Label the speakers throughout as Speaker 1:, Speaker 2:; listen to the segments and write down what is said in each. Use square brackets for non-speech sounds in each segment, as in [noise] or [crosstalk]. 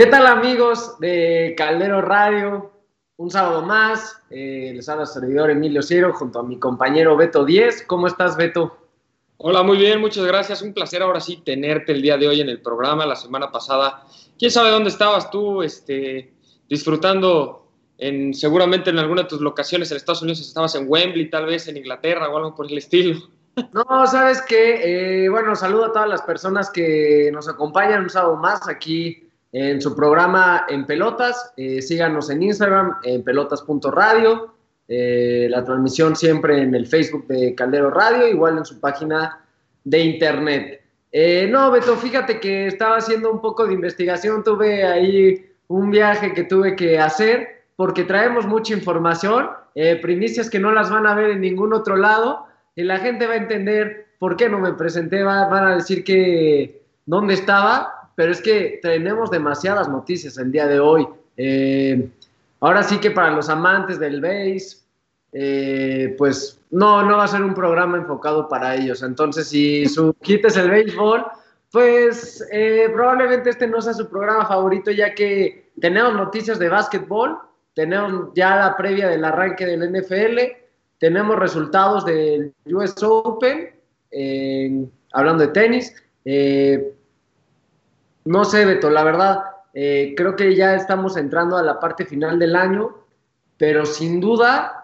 Speaker 1: ¿Qué tal amigos de Caldero Radio? Un sábado más, eh, les habla el servidor Emilio Ciero junto a mi compañero Beto 10. ¿Cómo estás, Beto?
Speaker 2: Hola, muy bien, muchas gracias. Un placer ahora sí tenerte el día de hoy en el programa. La semana pasada, quién sabe dónde estabas tú, este, disfrutando en, seguramente en alguna de tus locaciones en Estados Unidos, estabas en Wembley, tal vez en Inglaterra o algo por el estilo. [laughs]
Speaker 1: No, sabes que, eh, bueno, saludo a todas las personas que nos acompañan un sábado más aquí en su programa En Pelotas. Eh, síganos en Instagram, en pelotas.radio. Eh, la transmisión siempre en el Facebook de Caldero Radio, igual en su página de internet. Eh, no, Beto, fíjate que estaba haciendo un poco de investigación, tuve ahí un viaje que tuve que hacer porque traemos mucha información, primicias que no las van a ver en ningún otro lado y la gente va a entender por qué no me presenté, van a decir que dónde estaba, pero es que tenemos demasiadas noticias el día de hoy. Eh, ahora sí que para los amantes del base, eh, pues no, no va a ser un programa enfocado para ellos. Entonces, si su [laughs] kit es el béisbol, pues eh, probablemente este no sea su programa favorito, ya que tenemos noticias de básquetbol, tenemos ya la previa del arranque del NFL, tenemos resultados del US Open, hablando de tenis. No sé, Beto, la verdad, eh, creo que ya estamos entrando a la parte final del año, pero sin duda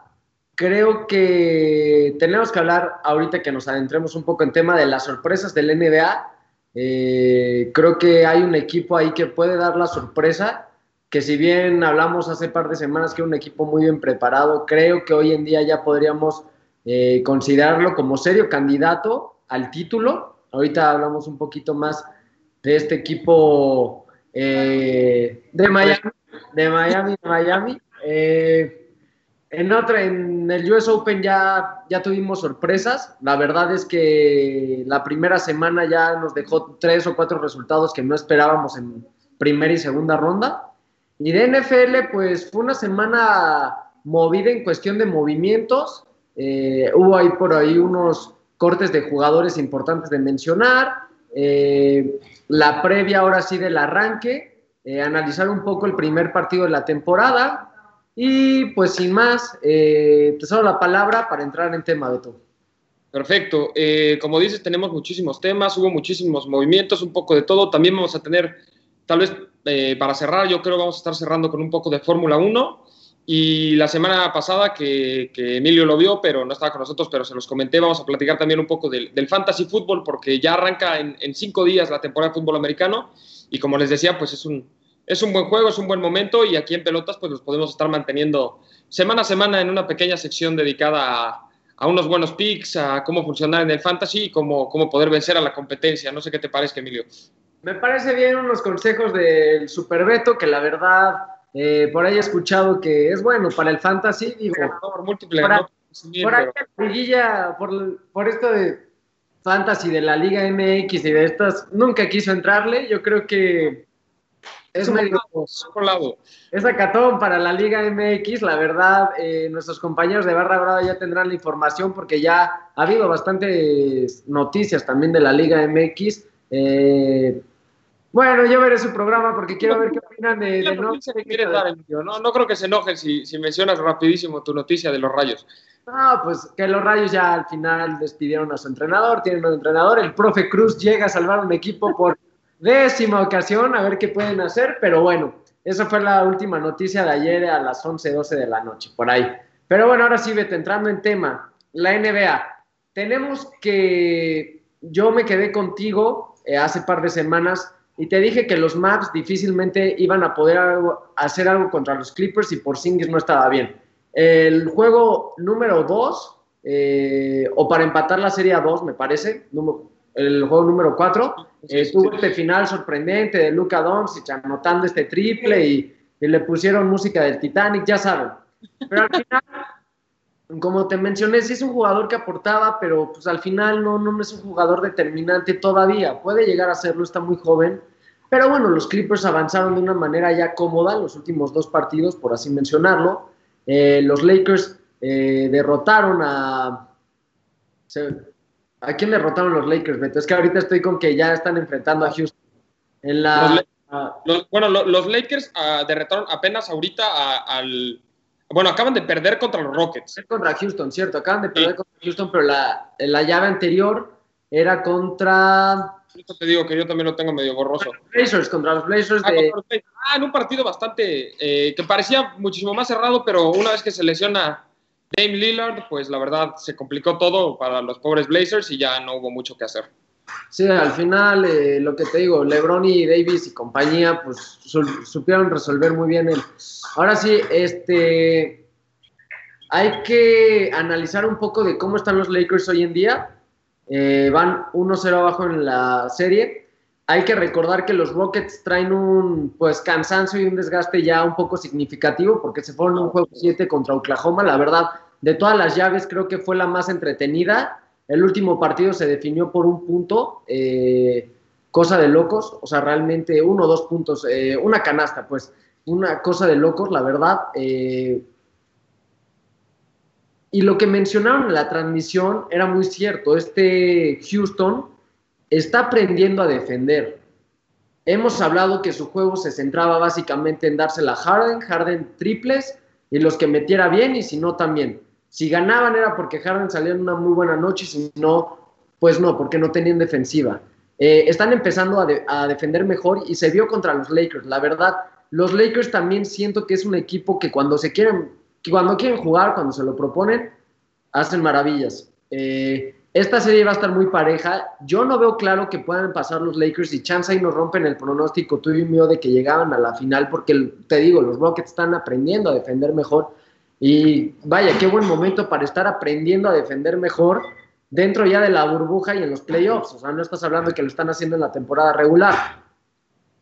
Speaker 1: creo que tenemos que hablar ahorita que nos adentremos un poco en tema de las sorpresas del NBA. Eh, creo que hay un equipo ahí que puede dar la sorpresa, que si bien hablamos hace par de semanas que es un equipo muy bien preparado, creo que hoy en día ya podríamos eh, considerarlo como serio candidato al título. Ahorita hablamos un poquito más de este equipo eh, de Miami, de Miami, de Miami. Eh, en otra, en el US Open ya, ya tuvimos sorpresas. La verdad es que la primera semana ya nos dejó tres o cuatro resultados que no esperábamos en primera y segunda ronda. Y de NFL, pues fue una semana movida en cuestión de movimientos. Eh, hubo ahí por ahí unos cortes de jugadores importantes de mencionar. La previa ahora sí del arranque, eh, analizar un poco el primer partido de la temporada y pues sin más, eh, te cedo la palabra para entrar en tema, Beto.
Speaker 2: Perfecto. como dices, tenemos muchísimos temas, hubo muchísimos movimientos, un poco de todo. También vamos a tener, tal vez para cerrar, yo creo vamos a estar cerrando con un poco de Fórmula 1. Y la semana pasada, que, Emilio lo vio, pero no estaba con nosotros, pero se los comenté, vamos a platicar también un poco del, fantasy fútbol, porque ya arranca en, cinco días la temporada de fútbol americano. Y como les decía, pues es un, es un buen juego, es un buen momento. Y aquí en Pelotas, pues los podemos estar manteniendo semana a semana en una pequeña sección dedicada a, unos buenos picks, a cómo funcionar en el fantasy y cómo, cómo poder vencer a la competencia. No sé qué te parece, Emilio.
Speaker 1: Me parece bien unos consejos del Super Beto, que la verdad eh, por ahí he escuchado que es bueno para el fantasy. Digo,
Speaker 2: por múltiple,
Speaker 1: por, ahí por, por esto de fantasy de la Liga MX y de estas, nunca quiso entrarle. Yo creo que es medio.
Speaker 2: Lado.
Speaker 1: Es acatón para la Liga MX. La verdad, eh, nuestros compañeros de Barra Brava ya tendrán la información porque ya ha habido bastantes noticias también de la Liga MX. Eh, bueno, yo veré su programa porque quiero ver qué opinan de,
Speaker 2: no, no, no creo que se enojen si, si mencionas rapidísimo tu noticia de los rayos.
Speaker 1: No, pues que los rayos ya al final despidieron a su entrenador, tienen un entrenador, el profe Cruz llega a salvar un equipo por [laughs] décima ocasión, a ver qué pueden hacer, pero bueno, esa fue la última noticia de ayer a las 11, 12 de la noche, por ahí. Pero bueno, ahora sí, vete entrando en tema, la NBA. Tenemos que, yo me quedé contigo eh, hace par de semanas y te dije que los Maps difícilmente iban a poder hacer algo contra los Clippers y por Singles no estaba bien. El juego número 2, eh, o para empatar la serie 2, me parece, el juego número 4, eh, tuvo este final sorprendente de Luca Doncic anotando este triple y, le pusieron música del Titanic, ya saben. Pero al final, como te mencioné, sí es un jugador que aportaba, pero pues al final no, no es un jugador determinante todavía. Puede llegar a serlo, está muy joven. Pero bueno, los Clippers avanzaron de una manera ya cómoda en los últimos dos partidos, por así mencionarlo. Eh, los Lakers eh, derrotaron a... ¿A quién derrotaron los Lakers, Beto? Es que ahorita estoy con que ya están enfrentando a Houston. En la,
Speaker 2: bueno, los Lakers uh, derretaron apenas ahorita al. Bueno, acaban de perder contra los Rockets.
Speaker 1: Contra Houston, cierto. Acaban de perder contra Houston, pero la, la llave anterior era contra.
Speaker 2: te digo que yo también lo tengo medio borroso.
Speaker 1: Blazers, contra los Blazers. Ah, de...
Speaker 2: ah en un partido bastante. Eh, que parecía muchísimo más cerrado, pero una vez que se lesiona Dame Lillard, pues la verdad se complicó todo para los pobres Blazers y ya no hubo mucho que hacer.
Speaker 1: Sí, al final, eh, lo que te digo, LeBron y Davis y compañía, pues supieron resolver muy bien el. Ahora sí, este. Hay que analizar un poco de cómo están los Lakers hoy en día. Eh, van 1-0 abajo en la serie. Hay que recordar que los Rockets traen un pues cansancio y un desgaste ya un poco significativo porque se fueron un juego 7 contra Oklahoma. La verdad, de todas las llaves creo que fue la más entretenida el último partido se definió por un punto, eh, cosa de locos, o sea, realmente uno o dos puntos, eh, una canasta, pues, una cosa de locos, la verdad. Eh. y lo que mencionaron en la transmisión era muy cierto, este Houston está aprendiendo a defender. Hemos hablado que su juego se centraba básicamente en dársela a Harden, Harden triples y los que metiera bien y si no también. Si ganaban era porque Harden salía en una muy buena noche si no, pues no, porque no tenían defensiva. Eh, están empezando a, defender mejor y se vio contra los Lakers. La verdad, los Lakers también siento que es un equipo que cuando se quieren, cuando quieren jugar, cuando se lo proponen, hacen maravillas. Eh, esta serie va a estar muy pareja. Yo no veo claro que puedan pasar los Lakers y chance y nos rompen el pronóstico tuyo y mío de que llegaban a la final, porque te digo, los Rockets están aprendiendo a defender mejor y vaya, qué buen momento para estar aprendiendo a defender mejor dentro ya de la burbuja y en los playoffs. O sea, no estás hablando de que lo están haciendo en la temporada regular.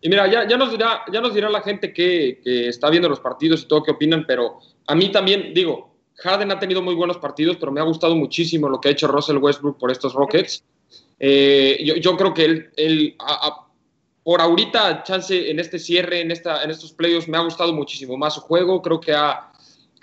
Speaker 2: Y mira, ya, ya, nos, dirá, ya nos dirá la gente que, está viendo los partidos y todo qué opinan, pero a mí también, digo, Harden ha tenido muy buenos partidos, pero me ha gustado muchísimo lo que ha hecho Russell Westbrook por estos Rockets. Eh, yo, creo que él, él por ahorita, chance en este cierre, en, esta, en estos playoffs, me ha gustado muchísimo más su juego. Creo que ha,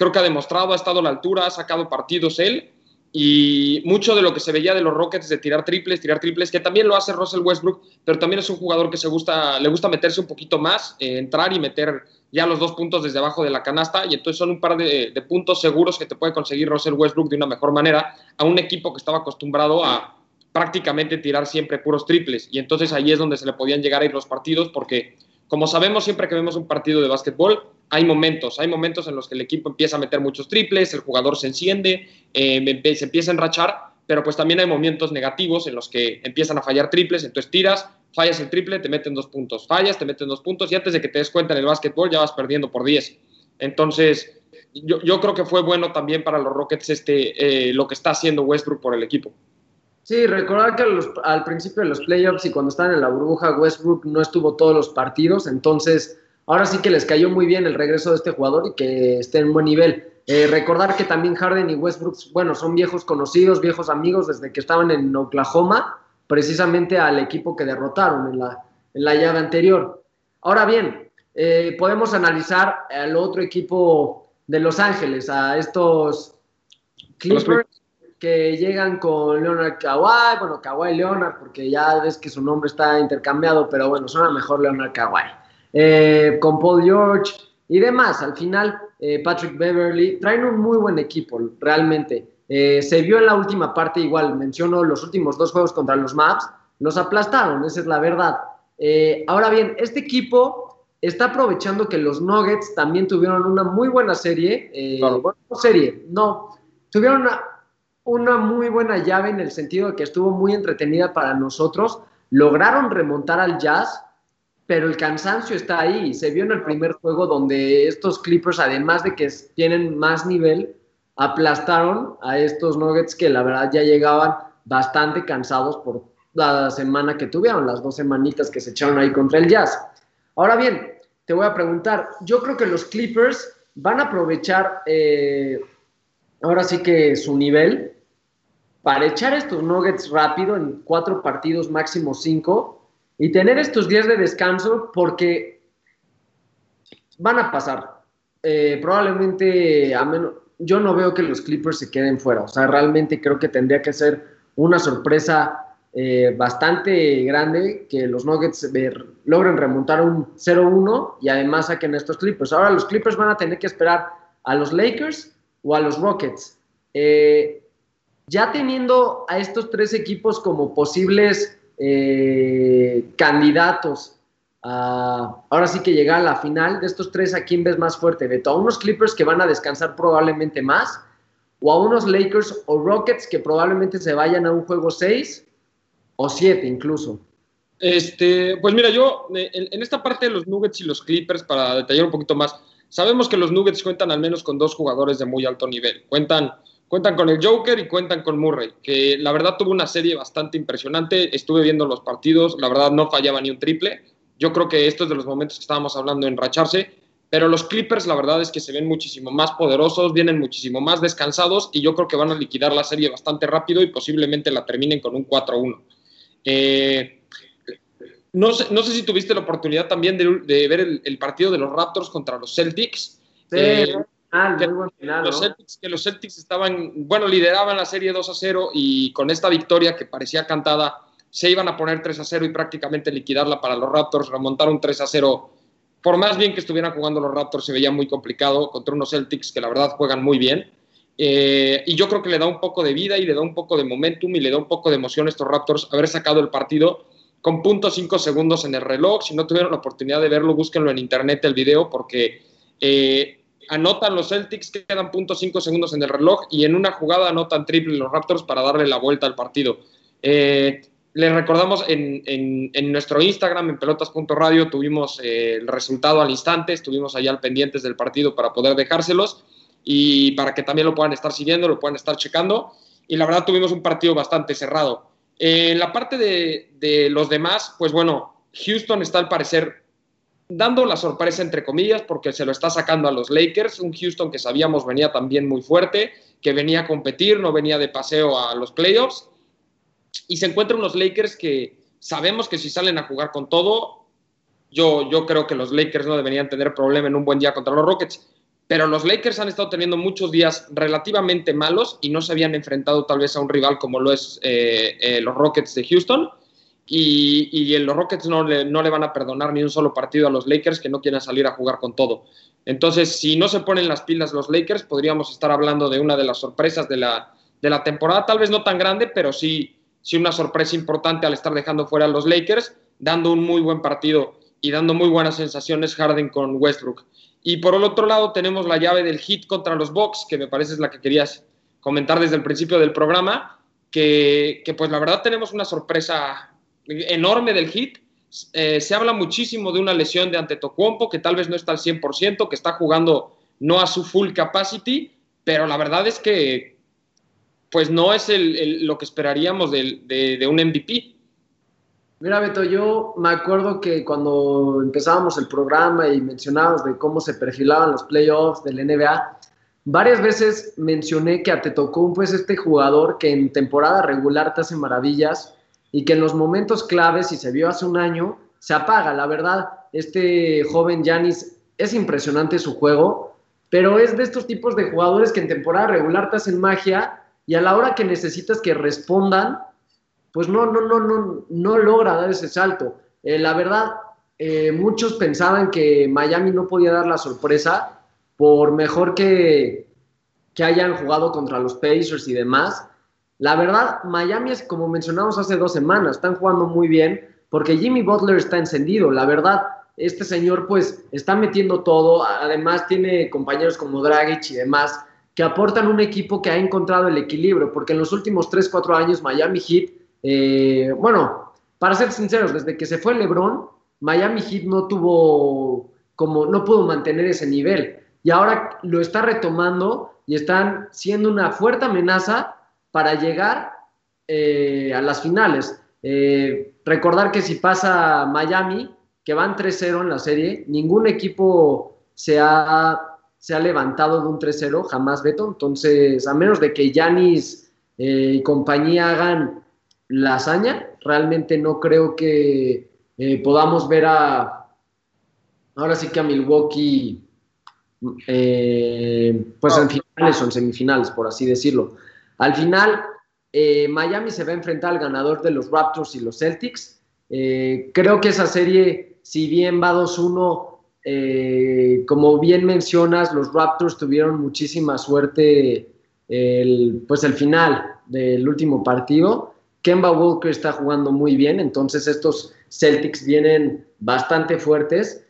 Speaker 2: creo que ha demostrado, ha estado a la altura, ha sacado partidos él y mucho de lo que se veía de los Rockets de tirar triples, tirar triples, que también lo hace Russell Westbrook, pero también es un jugador que se gusta, le gusta meterse un poquito más, eh, entrar y meter ya los dos puntos desde abajo de la canasta, y entonces son un par de, puntos seguros que te puede conseguir Russell Westbrook de una mejor manera a un equipo que estaba acostumbrado a prácticamente tirar siempre puros triples, y entonces ahí es donde se le podían llegar a ir los partidos, porque como sabemos siempre que vemos un partido de básquetbol, hay momentos, hay momentos en los que el equipo empieza a meter muchos triples, el jugador se enciende, eh, se empieza a enrachar, pero pues también hay momentos negativos en los que empiezan a fallar triples, entonces tiras, fallas el triple, te meten dos puntos, fallas, te meten dos puntos y antes de que te des cuenta en el básquetbol ya vas perdiendo por 10. Entonces, yo, creo que fue bueno también para los Rockets este, eh, lo que está haciendo Westbrook por el equipo.
Speaker 1: Sí, recordar que al principio de los playoffs y cuando estaban en la burbuja, Westbrook no estuvo todos los partidos, entonces ahora sí que les cayó muy bien el regreso de este jugador y que esté en buen nivel. Eh, recordar que también Harden y Westbrook, bueno, son viejos conocidos, viejos amigos desde que estaban en Oklahoma, precisamente al equipo que derrotaron en la, en la llave anterior. Ahora bien, eh, podemos analizar al otro equipo de Los Ángeles, a estos Clippers que llegan con Leonard Kawhi, bueno, Kawhi Leonard, porque ya ves que su nombre está intercambiado, pero bueno, suena mejor Leonard Kawhi. Eh, con Paul George y demás. Al final, eh, Patrick Beverly traen un muy buen equipo, realmente. Eh, se vio en la última parte igual, menciono los últimos dos juegos contra los Maps, los aplastaron, esa es la verdad. ahora bien, este equipo está aprovechando que los Nuggets también tuvieron una muy buena serie, bueno, serie, no, tuvieron una, una muy buena llave en el sentido de que estuvo muy entretenida para nosotros, lograron remontar al Jazz, pero el cansancio está ahí. Se vio en el primer juego donde estos Clippers, además de que tienen más nivel, aplastaron a estos Nuggets que la verdad ya llegaban bastante cansados por la semana que tuvieron, las dos semanitas que se echaron ahí contra el Jazz. Ahora bien, te voy a preguntar, yo creo que los Clippers van a aprovechar eh, ahora sí que su nivel para echar estos Nuggets rápido en cuatro partidos, máximo cinco, y tener estos días de descanso porque van a pasar. Eh, probablemente, a menos, yo no veo que los Clippers se queden fuera. O sea, realmente creo que tendría que ser una sorpresa eh, bastante grande que los Nuggets logren remontar un 0-1 y además saquen estos Clippers. Ahora los Clippers van a tener que esperar a los Lakers o a los Rockets. Eh, ya teniendo a estos tres equipos como posibles eh, candidatos ahora sí que llega a la final, de estos tres, ¿a quién ves más fuerte? ¿Beto? ¿A unos Clippers que van a descansar probablemente más? ¿O a unos Lakers o Rockets que probablemente se vayan a un juego 6 o 7 incluso?
Speaker 2: Este, pues mira, yo eh, en, esta parte de los Nuggets y los Clippers, para detallar un poquito más, sabemos que los Nuggets cuentan al menos con dos jugadores de muy alto nivel. Cuentan, cuentan con el Joker y cuentan con Murray, que la verdad tuvo una serie bastante impresionante. Estuve viendo los partidos, la verdad no fallaba ni un triple. Yo creo que esto es de los momentos que estábamos hablando en racharse. Pero los Clippers, la verdad es que se ven muchísimo más poderosos, vienen muchísimo más descansados y yo creo que van a liquidar la serie bastante rápido y posiblemente la terminen con un 4-1. Eh, no, sé, no sé si tuviste la oportunidad también de, ver el, partido de los Raptors contra los Celtics.
Speaker 1: Sí, eh, que, los
Speaker 2: Celtics, que los Celtics estaban, bueno, lideraban la serie 2 a 0 y con esta victoria que parecía cantada, se iban a poner 3 a 0 y prácticamente liquidarla para los Raptors, remontar un 3 a 0. Por más bien que estuvieran jugando los Raptors, se veía muy complicado contra unos Celtics que la verdad juegan muy bien. Eh, y yo creo que le da un poco de vida y le da un poco de momentum y le da un poco de emoción a estos Raptors haber sacado el partido con punto cinco segundos en el reloj. Si no tuvieron la oportunidad de verlo, búsquenlo en internet el video porque eh, anotan los Celtics, quedan cinco segundos en el reloj y en una jugada anotan triple los Raptors para darle la vuelta al partido. Eh, les recordamos en, nuestro Instagram, en pelotas.radio, tuvimos el resultado al instante, estuvimos allá al pendientes del partido para poder dejárselos y para que también lo puedan estar siguiendo, lo puedan estar checando. Y la verdad tuvimos un partido bastante cerrado. En la parte de, los demás, pues bueno, Houston está al parecer dando la sorpresa entre comillas porque se lo está sacando a los Lakers, un Houston que sabíamos venía también muy fuerte, que venía a competir, no venía de paseo a los playoffs. Y se encuentran unos Lakers que sabemos que si salen a jugar con todo, yo, yo creo que los Lakers no deberían tener problema en un buen día contra los Rockets pero los Lakers han estado teniendo muchos días relativamente malos y no se habían enfrentado tal vez a un rival como lo es eh, eh, los Rockets de Houston. Y, y los Rockets no le, no le, van a perdonar ni un solo partido a los Lakers que no quieran salir a jugar con todo. Entonces, si no se ponen las pilas los Lakers, podríamos estar hablando de una de las sorpresas de la, de la temporada, tal vez no tan grande, pero sí, sí una sorpresa importante al estar dejando fuera a los Lakers, dando un muy buen partido y dando muy buenas sensaciones Harden con Westbrook. Y por el otro lado tenemos la llave del hit contra los Bucks, que me parece es la que querías comentar desde el principio del programa, que, pues la verdad tenemos una sorpresa enorme del hit. Eh, se habla muchísimo de una lesión de Antetokounmpo, que tal vez no está al 100%, que está jugando no a su full capacity, pero la verdad es que pues no es lo que esperaríamos de un MVP.
Speaker 1: Mira, Beto, yo me acuerdo que cuando empezábamos el programa y mencionábamos de cómo se perfilaban los playoffs del NBA, varias veces mencioné que a Tetocumpo es este jugador que en temporada regular te hace maravillas y que en los momentos claves, y se vio hace un año, se apaga. La verdad, este joven Yanis es impresionante su juego, pero es de estos tipos de jugadores que en temporada regular te hacen magia y a la hora que necesitas que respondan, pues no, no, no, no, no logra dar ese salto. Eh, la verdad, eh, muchos pensaban que Miami no podía dar la sorpresa por mejor que, que hayan jugado contra los Pacers y demás. La verdad, Miami es como mencionamos hace dos semanas, están jugando muy bien porque Jimmy Butler está encendido. La verdad, este señor pues está metiendo todo, además tiene compañeros como Dragic y demás que aportan un equipo que ha encontrado el equilibrio, porque en los últimos 3, 4 años Miami Heat eh, bueno, para ser sinceros, desde que se fue LeBron, Miami Heat no tuvo como no pudo mantener ese nivel y ahora lo está retomando y están siendo una fuerte amenaza para llegar eh, a las finales. Eh, recordar que si pasa Miami, que van 3-0 en la serie, ningún equipo se ha, se ha levantado de un 3-0, jamás Beto. Entonces, a menos de que Yanis y compañía hagan la hazaña. Realmente no creo que eh, podamos ver a, ahora sí que a Milwaukee, eh, pues en finales o en semifinales, por así decirlo. Al final, eh, Miami se va a enfrentar al ganador de los Raptors y los Celtics. Creo que esa serie, si bien va 2-1, eh, como bien mencionas, los Raptors tuvieron muchísima suerte el, pues el final del último partido. Kemba Walker está jugando muy bien, entonces estos Celtics vienen bastante fuertes.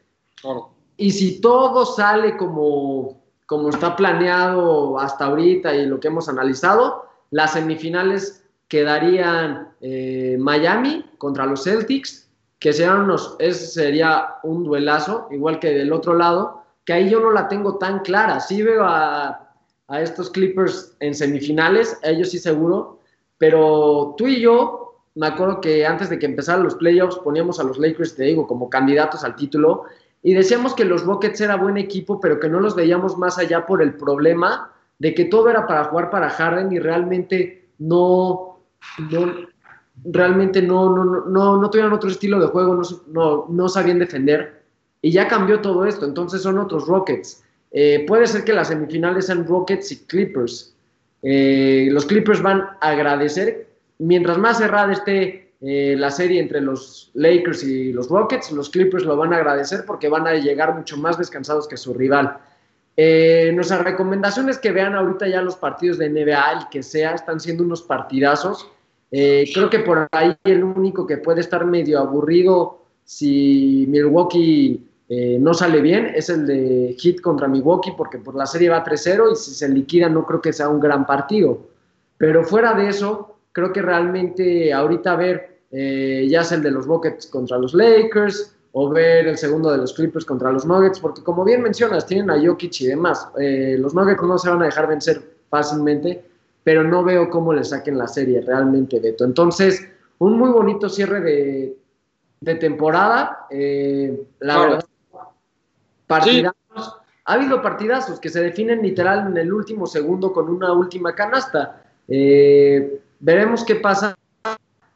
Speaker 1: Y si todo sale como, como está planeado hasta ahorita y lo que hemos analizado, las semifinales quedarían eh, Miami contra los Celtics, que serían unos, ese sería un duelazo, igual que del otro lado, que ahí yo no la tengo tan clara. Sí veo a, a estos Clippers en semifinales, ellos sí seguro, pero tú y yo, me acuerdo que antes de que empezaran los playoffs poníamos a los Lakers, te digo, como candidatos al título, y decíamos que los Rockets era buen equipo, pero que no los veíamos más allá por el problema de que todo era para jugar para Harden y realmente no, no realmente no, no, no, no, tuvieron otro estilo de juego, no, no, no sabían defender. Y ya cambió todo esto, entonces son otros Rockets. Eh, puede ser que las semifinales sean Rockets y Clippers. Eh, los Clippers van a agradecer, mientras más cerrada esté eh, la serie entre los Lakers y los Rockets, los Clippers lo van a agradecer porque van a llegar mucho más descansados que su rival. nuestra recomendación es que vean ahorita ya los partidos de NBA, el que sea, están siendo unos partidazos. creo que por ahí el único que puede estar medio aburrido si Milwaukee eh, no sale bien es el de Hit contra Milwaukee porque por la serie va 3-0 y si se liquida no creo que sea un gran partido. Pero fuera de eso, creo que realmente ahorita ver eh, ya sea el de los Rockets contra los Lakers o ver el segundo de los Clippers contra los Nuggets, porque como bien mencionas, tienen a Jokic y demás. Eh, los Nuggets no se van a dejar vencer fácilmente, pero no veo cómo le saquen la serie realmente, Beto. Entonces, un muy bonito cierre de, temporada. la verdad partidazos. Ha habido partidazos que se definen literal en el último segundo con una última canasta. Eh, veremos qué pasa.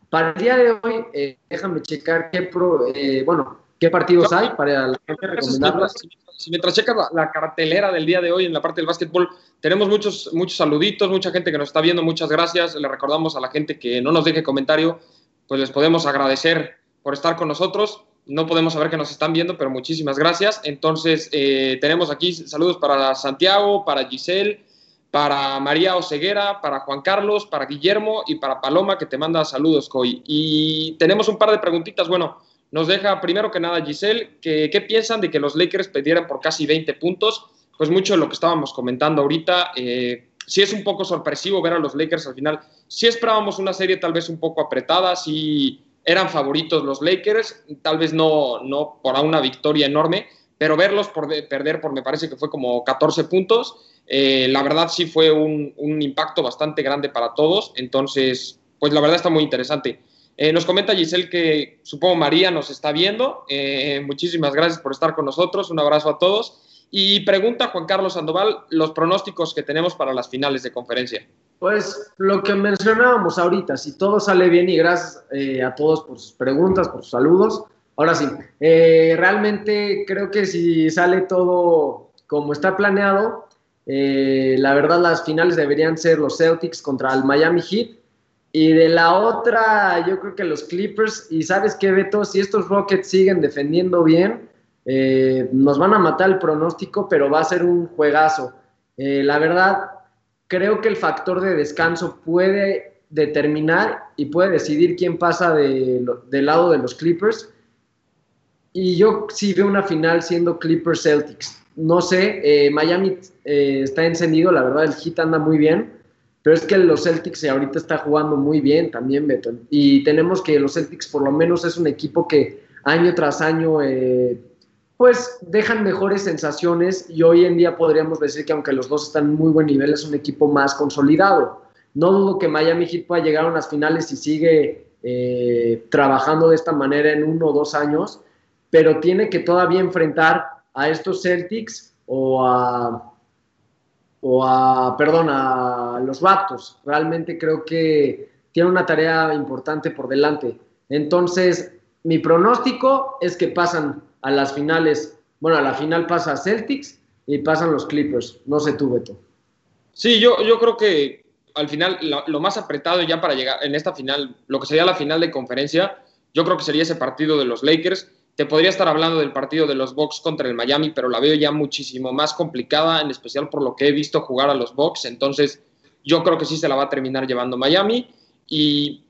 Speaker 1: Para el día de hoy, eh, déjame checar qué, pro, eh, bueno, qué partidos hay para la gente recomendarlos.
Speaker 2: Si mientras checas la, cartelera del día de hoy en la parte del básquetbol, tenemos muchos, muchos saluditos, mucha gente que nos está viendo, muchas gracias. Le recordamos a la gente que no nos deje comentario, pues les podemos agradecer por estar con nosotros no podemos saber que nos están viendo, pero muchísimas gracias. Entonces, eh, tenemos aquí saludos para Santiago, para Giselle, para María Oseguera, para Juan Carlos, para Guillermo y para Paloma, que te manda saludos, Coy. Y tenemos un par de preguntitas. Bueno, nos deja primero que nada Giselle, ¿qué piensan de que los Lakers perdieran por casi 20 puntos? Pues mucho de lo que estábamos comentando ahorita. Eh, sí es un poco sorpresivo ver a los Lakers al final. Sí esperábamos una serie tal vez un poco apretada, sí eran favoritos los Lakers, tal vez no, no por una victoria enorme, pero verlos por perder por me parece que fue como 14 puntos, eh, la verdad sí fue un, impacto bastante grande para todos, entonces pues la verdad está muy interesante. Eh, nos comenta Giselle que supongo María nos está viendo, eh, muchísimas gracias por estar con nosotros, un abrazo a todos. Y pregunta Juan Carlos Sandoval los pronósticos que tenemos para las finales de conferencia.
Speaker 1: Pues lo que mencionábamos ahorita, si todo sale bien y gracias eh, a todos por sus preguntas, por sus saludos. Ahora sí, eh, realmente creo que si sale todo como está planeado, eh, la verdad las finales deberían ser los Celtics contra el Miami Heat. Y de la otra, yo creo que los Clippers. Y sabes qué, Beto, si estos Rockets siguen defendiendo bien, nos van a matar el pronóstico, pero va a ser un juegazo. la verdad, creo que el factor de descanso puede determinar y puede decidir quién pasa del lado de los Clippers. Y yo sí veo una final siendo Clippers Celtics. No sé, eh, Miami eh, está encendido, la verdad el hit anda muy bien, pero es que los Celtics ahorita está jugando muy bien también, Beto. Y tenemos que los Celtics por lo menos es un equipo que año tras año eh, pues dejan mejores sensaciones y hoy en día podríamos decir que aunque los dos están en muy buen nivel, es un equipo más consolidado. No dudo que Miami Heat pueda llegar a unas finales y sigue eh, trabajando de esta manera en uno o dos años, pero tiene que todavía enfrentar a estos Celtics o a, o a, perdón, a los Raptors. Realmente creo que tiene una tarea importante por delante. Entonces, mi pronóstico es que pasan a las finales, bueno, a la final pasa Celtics y pasan los Clippers. No sé tú, Beto.
Speaker 2: Sí, yo, yo creo que al final lo, más apretado ya para llegar en esta final, lo que sería la final de conferencia, yo creo que sería ese partido de los Lakers. Te podría estar hablando del partido de los Bucks contra el Miami, pero la veo ya muchísimo más complicada, en especial por lo que he visto jugar a los Bucks. Entonces, yo creo que sí se la va a terminar llevando Miami. Y,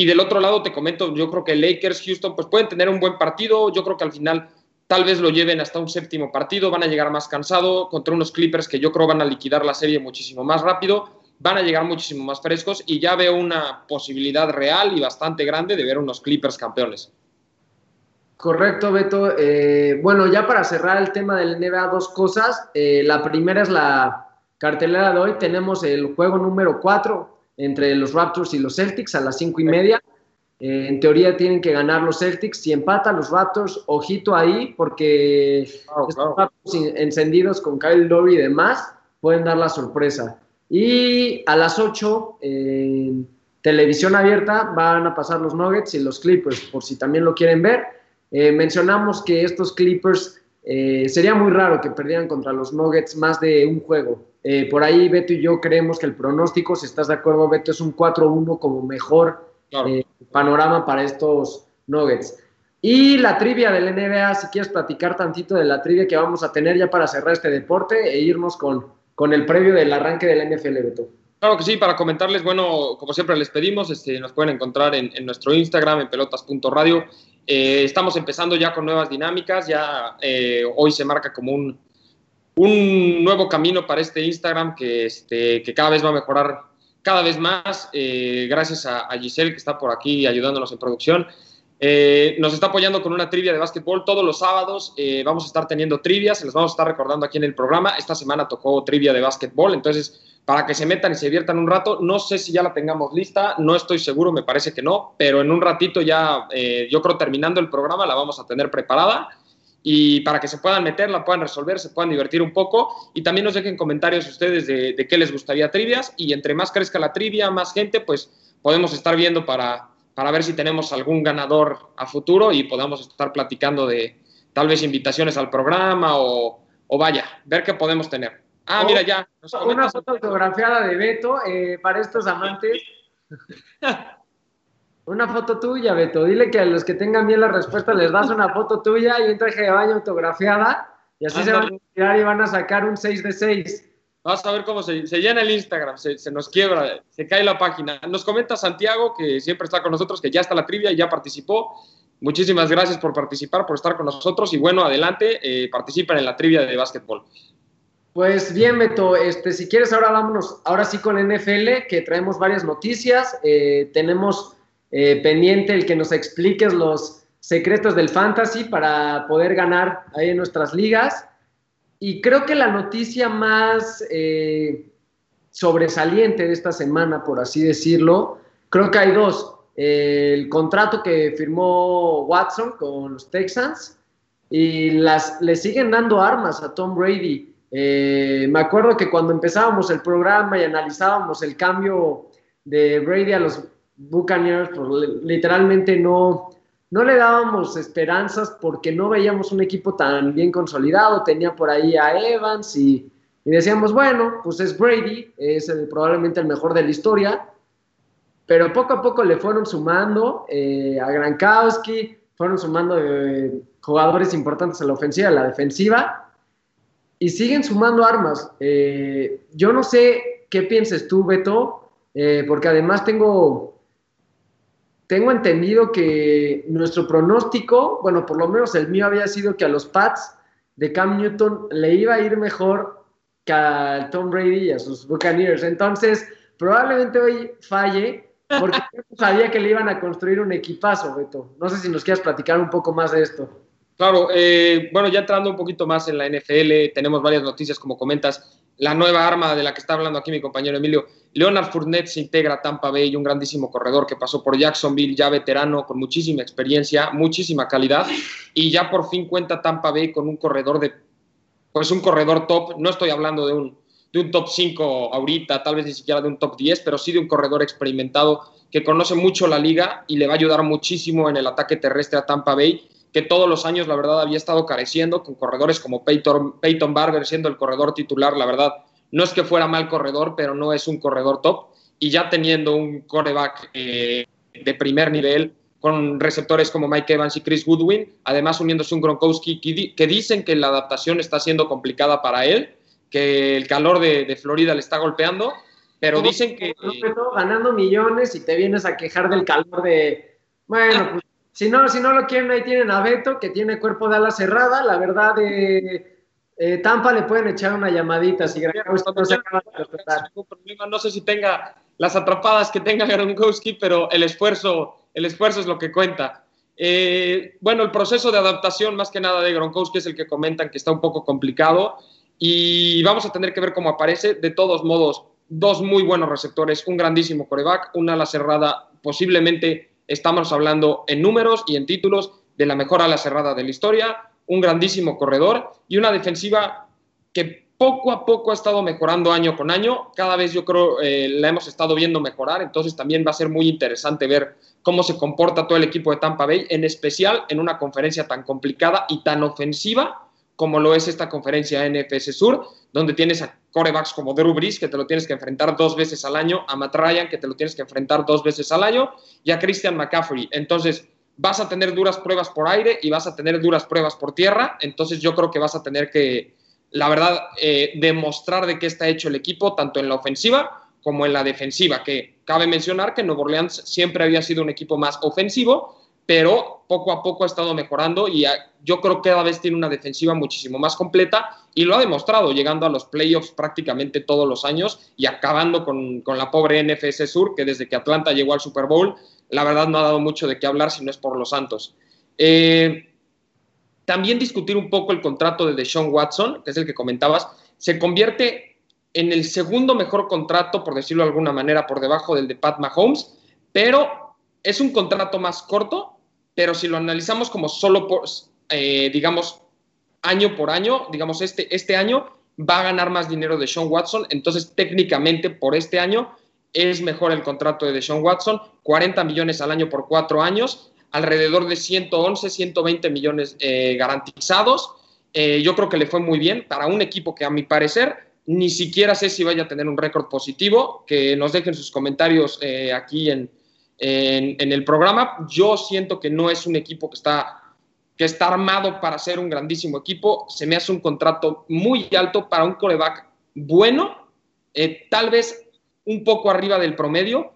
Speaker 2: y del otro lado te comento, yo creo que Lakers, Houston, pues pueden tener un buen partido. Yo creo que al final tal vez lo lleven hasta un séptimo partido, van a llegar más cansado contra unos Clippers que yo creo van a liquidar la serie muchísimo más rápido van a llegar muchísimo más frescos y ya veo una posibilidad real y bastante grande de ver unos Clippers campeones.
Speaker 1: Correcto, Beto. Eh, bueno, ya para cerrar el tema del NBA, dos cosas. Eh, la primera es la cartelera de hoy. Tenemos el juego número 4 entre los Raptors y los Celtics a las cinco y media. Eh, en teoría tienen que ganar los Celtics. Si empatan los Raptors, ojito ahí, porque encendidos con Kyle Lowry y demás pueden dar la sorpresa. Y a las 8, en televisión abierta, van a pasar los Nuggets y los Clippers, por si también lo quieren ver. Eh, mencionamos que estos Clippers eh, sería muy raro que perdieran contra los Nuggets más de un juego. Eh, por ahí Beto y yo creemos que el pronóstico, si estás de acuerdo, Beto, es un 4-1 como mejor panorama para estos Nuggets. Y la trivia del NBA, si quieres platicar tantito de la trivia que vamos a tener ya para cerrar este deporte e irnos con, con el previo del arranque del NFL, Beto.
Speaker 2: Claro que sí, para comentarles, bueno, como siempre les pedimos, este, nos pueden encontrar en, nuestro Instagram, en pelotas.radio. Eh, estamos empezando ya con nuevas dinámicas, ya eh, hoy se marca como un, un nuevo camino para este Instagram que, este, que cada vez va a mejorar cada vez más, eh, gracias a, Giselle que está por aquí ayudándonos en producción. Eh, nos está apoyando con una trivia de básquetbol todos los sábados. Eh, vamos a estar teniendo trivias, se las vamos a estar recordando aquí en el programa. Esta semana tocó trivia de básquetbol, entonces para que se metan y se diviertan un rato. No sé si ya la tengamos lista, no estoy seguro, me parece que no, pero en un ratito ya, yo creo terminando el programa, la vamos a tener preparada y para que se puedan meter, la puedan resolver, se puedan divertir un poco y también nos dejen comentarios ustedes de, de qué les gustaría trivias y entre más crezca la trivia, más gente, pues podemos estar viendo para para ver si tenemos algún ganador a futuro y podamos estar platicando de tal vez invitaciones al programa o, vaya, ver qué podemos tener. Ah, mira, ya.
Speaker 1: Una foto autografiada de Beto eh, para estos amantes. [laughs] una foto tuya, Beto. Dile que a los que tengan bien la respuesta les das una foto tuya y un traje de baño autografiada y así se van a tirar y van a sacar un 6 de 6.
Speaker 2: Vas a ver cómo se, llena el Instagram, se, nos quiebra, se cae la página. Nos comenta Santiago, que siempre está con nosotros, que ya está la trivia y ya participó. Muchísimas gracias por participar, por estar con nosotros. Y bueno, adelante, eh, participen en la trivia de básquetbol.
Speaker 1: Pues bien, Beto, este, si quieres ahora vámonos, ahora sí con NFL, que traemos varias noticias. Eh, tenemos eh, pendiente el que nos expliques los secretos del fantasy para poder ganar ahí en nuestras ligas. Y creo que la noticia más eh, sobresaliente de esta semana, por así decirlo, creo que hay dos. el contrato que firmó Watson con los Texans y las, le siguen dando armas a Tom Brady. Eh, me acuerdo que cuando empezábamos el programa y analizábamos el cambio de Brady a los Buccaneers, literalmente no, no le dábamos esperanzas porque no veíamos un equipo tan bien consolidado, tenía por ahí a Evans y, decíamos, bueno, pues es Brady, es probablemente el mejor de la historia, pero poco a poco le fueron sumando eh, a Grankowski, fueron sumando eh, jugadores importantes a la ofensiva, a la defensiva, y siguen sumando armas. Eh, yo no sé qué pienses tú, Beto, porque además tengo tengo entendido que nuestro pronóstico, bueno, por lo menos el mío había sido que a los Pats de Cam Newton le iba a ir mejor que a Tom Brady y a sus Buccaneers. Entonces, probablemente hoy falle porque sabía que le iban a construir un equipazo, Beto. No sé si nos quieras platicar un poco más de esto.
Speaker 2: Claro, eh, bueno, ya entrando un poquito más en la NFL, tenemos varias noticias, como comentas la nueva arma de la que está hablando aquí mi compañero Emilio. Leonard Fournette se integra a Tampa Bay, un grandísimo corredor que pasó por Jacksonville, ya veterano, con muchísima experiencia, muchísima calidad, y ya por fin cuenta Tampa Bay con un corredor de, pues un corredor top, no estoy hablando de un, de un top 5 ahorita, tal vez ni siquiera de un top 10, pero sí de un corredor experimentado que conoce mucho la liga y le va a ayudar muchísimo en el ataque terrestre a Tampa Bay que todos los años, la verdad, había estado careciendo con corredores como Peyton, Peyton Barber siendo el corredor titular, la verdad, no es que fuera mal corredor, pero no es un corredor top. Y ya teniendo un coreback eh, de primer nivel, con receptores como Mike Evans y Chris Goodwin, además uniéndose un Gronkowski que, dicen que la adaptación está siendo complicada para él, que el calor de, Florida le está golpeando, pero dicen que...
Speaker 1: ganando millones y te vienes a quejar del calor de... Bueno, pues si no, si no lo quieren, ahí tienen a Beto, que tiene cuerpo de ala cerrada, la verdad de... Eh, Tampa le pueden echar una llamadita si no
Speaker 2: se No sé si tenga las atrapadas que tenga [laughs] Gronkowski, pero el esfuerzo el esfuerzo es lo que cuenta. Eh, bueno, el proceso de adaptación más que nada de Gronkowski es el que comentan que está un poco complicado y vamos a tener que ver cómo aparece. De todos modos, dos muy buenos receptores, un grandísimo coreback, una ala cerrada, posiblemente estamos hablando en números y en títulos de la mejor ala cerrada de la historia, un grandísimo corredor y una defensiva que poco a poco ha estado mejorando año con año. Cada vez yo creo eh, la hemos estado viendo mejorar, entonces también va a ser muy interesante ver cómo se comporta todo el equipo de Tampa Bay, en especial en una conferencia tan complicada y tan ofensiva como lo es esta conferencia NFS Sur, donde tienes a corebacks como Drew que te lo tienes que enfrentar dos veces al año, a Matt Ryan, que te lo tienes que enfrentar dos veces al año, y a Christian McCaffrey. Entonces, vas a tener duras pruebas por aire y vas a tener duras pruebas por tierra, entonces yo creo que vas a tener que, la verdad, eh, demostrar de qué está hecho el equipo, tanto en la ofensiva como en la defensiva, que cabe mencionar que Nuevo Orleans siempre había sido un equipo más ofensivo, pero poco a poco ha estado mejorando y yo creo que cada vez tiene una defensiva muchísimo más completa y lo ha demostrado, llegando a los playoffs prácticamente todos los años y acabando con, la pobre NFS Sur, que desde que Atlanta llegó al Super Bowl, la verdad no ha dado mucho de qué hablar si no es por los Santos. Eh, también discutir un poco el contrato de Deshaun Watson, que es el que comentabas, se convierte en el segundo mejor contrato, por decirlo de alguna manera, por debajo del de Pat Mahomes, pero es un contrato más corto, pero si lo analizamos como solo por, eh, digamos, año por año, digamos, este, este año va a ganar más dinero de Sean Watson, entonces técnicamente por este año es mejor el contrato de Sean Watson, 40 millones al año por cuatro años, alrededor de 111, 120 millones eh, garantizados. Eh, yo creo que le fue muy bien para un equipo que a mi parecer ni siquiera sé si vaya a tener un récord positivo, que nos dejen sus comentarios eh, aquí en, en, el programa. Yo siento que no es un equipo que está, que está armado para ser un grandísimo equipo. Se me hace un contrato muy alto para un coreback bueno, tal vez un poco arriba del promedio,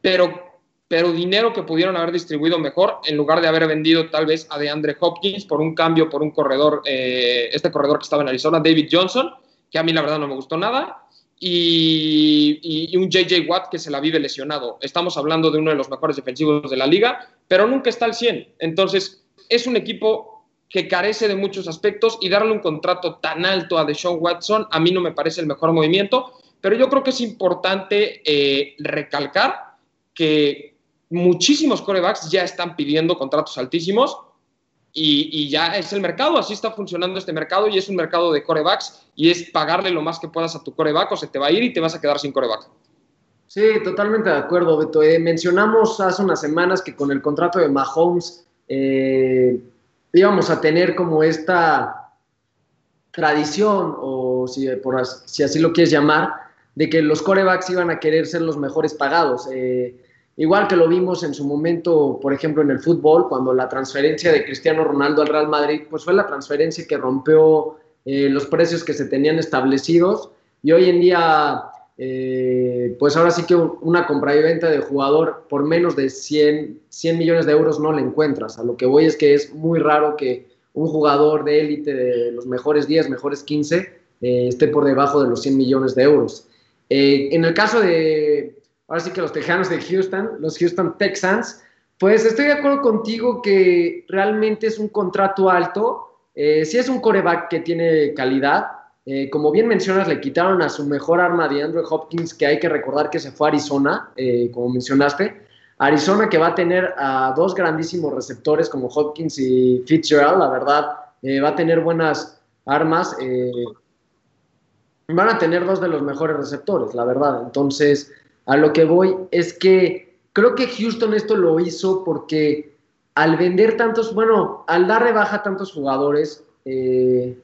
Speaker 2: pero, pero dinero que pudieron haber distribuido mejor en lugar de haber vendido tal vez a DeAndre Hopkins por un cambio por un corredor, eh, este corredor que estaba en Arizona, David Johnson que a mí la verdad no me gustó nada, y, un JJ Watt que se la vive lesionado. Estamos hablando de uno de los mejores defensivos de la liga, pero nunca está al 100. Entonces, es un equipo que carece de muchos aspectos y darle un contrato tan alto a Deshaun Watson a mí no me parece el mejor movimiento, pero yo creo que es importante eh, recalcar que muchísimos corebacks ya están pidiendo contratos altísimos y, ya es el mercado, así está funcionando este mercado y es un mercado de corebacks y es pagarle lo más que puedas a tu coreback o se te va a ir y te vas a quedar sin coreback.
Speaker 1: Sí, totalmente de acuerdo, Beto. Eh, mencionamos hace unas semanas que con el contrato de Mahomes eh, íbamos a tener como esta tradición, o si, así lo quieres llamar, de que los corebacks iban a querer ser los mejores pagados. Eh, Igual que lo vimos en su momento, por ejemplo, en el fútbol, cuando la transferencia de Cristiano Ronaldo al Real Madrid, pues fue la transferencia que rompió eh, los precios que se tenían establecidos. Y hoy en día, eh, pues ahora sí que una compra y venta de jugador por menos de 100, 100 millones de euros no la encuentras. A lo que voy es que es muy raro que un jugador de élite de los mejores 10, mejores 15, eh, esté por debajo de los 100 millones de euros. En el caso de ahora sí que los Tejanos de Houston, los Houston Texans, pues estoy de acuerdo contigo que realmente es un contrato alto. Eh, sí es un coreback que tiene calidad. Eh, como bien mencionas, le quitaron a su mejor arma de Andrew Hopkins, que hay que recordar que se fue a Arizona, eh, como mencionaste. Arizona que va a tener a dos grandísimos receptores como Hopkins y Fitzgerald, la verdad, va a tener buenas armas. Van a tener dos de los mejores receptores, la verdad. Entonces, a lo que voy es que creo que Houston esto lo hizo porque al vender tantos, bueno, al dar rebaja a tantos jugadores, eh,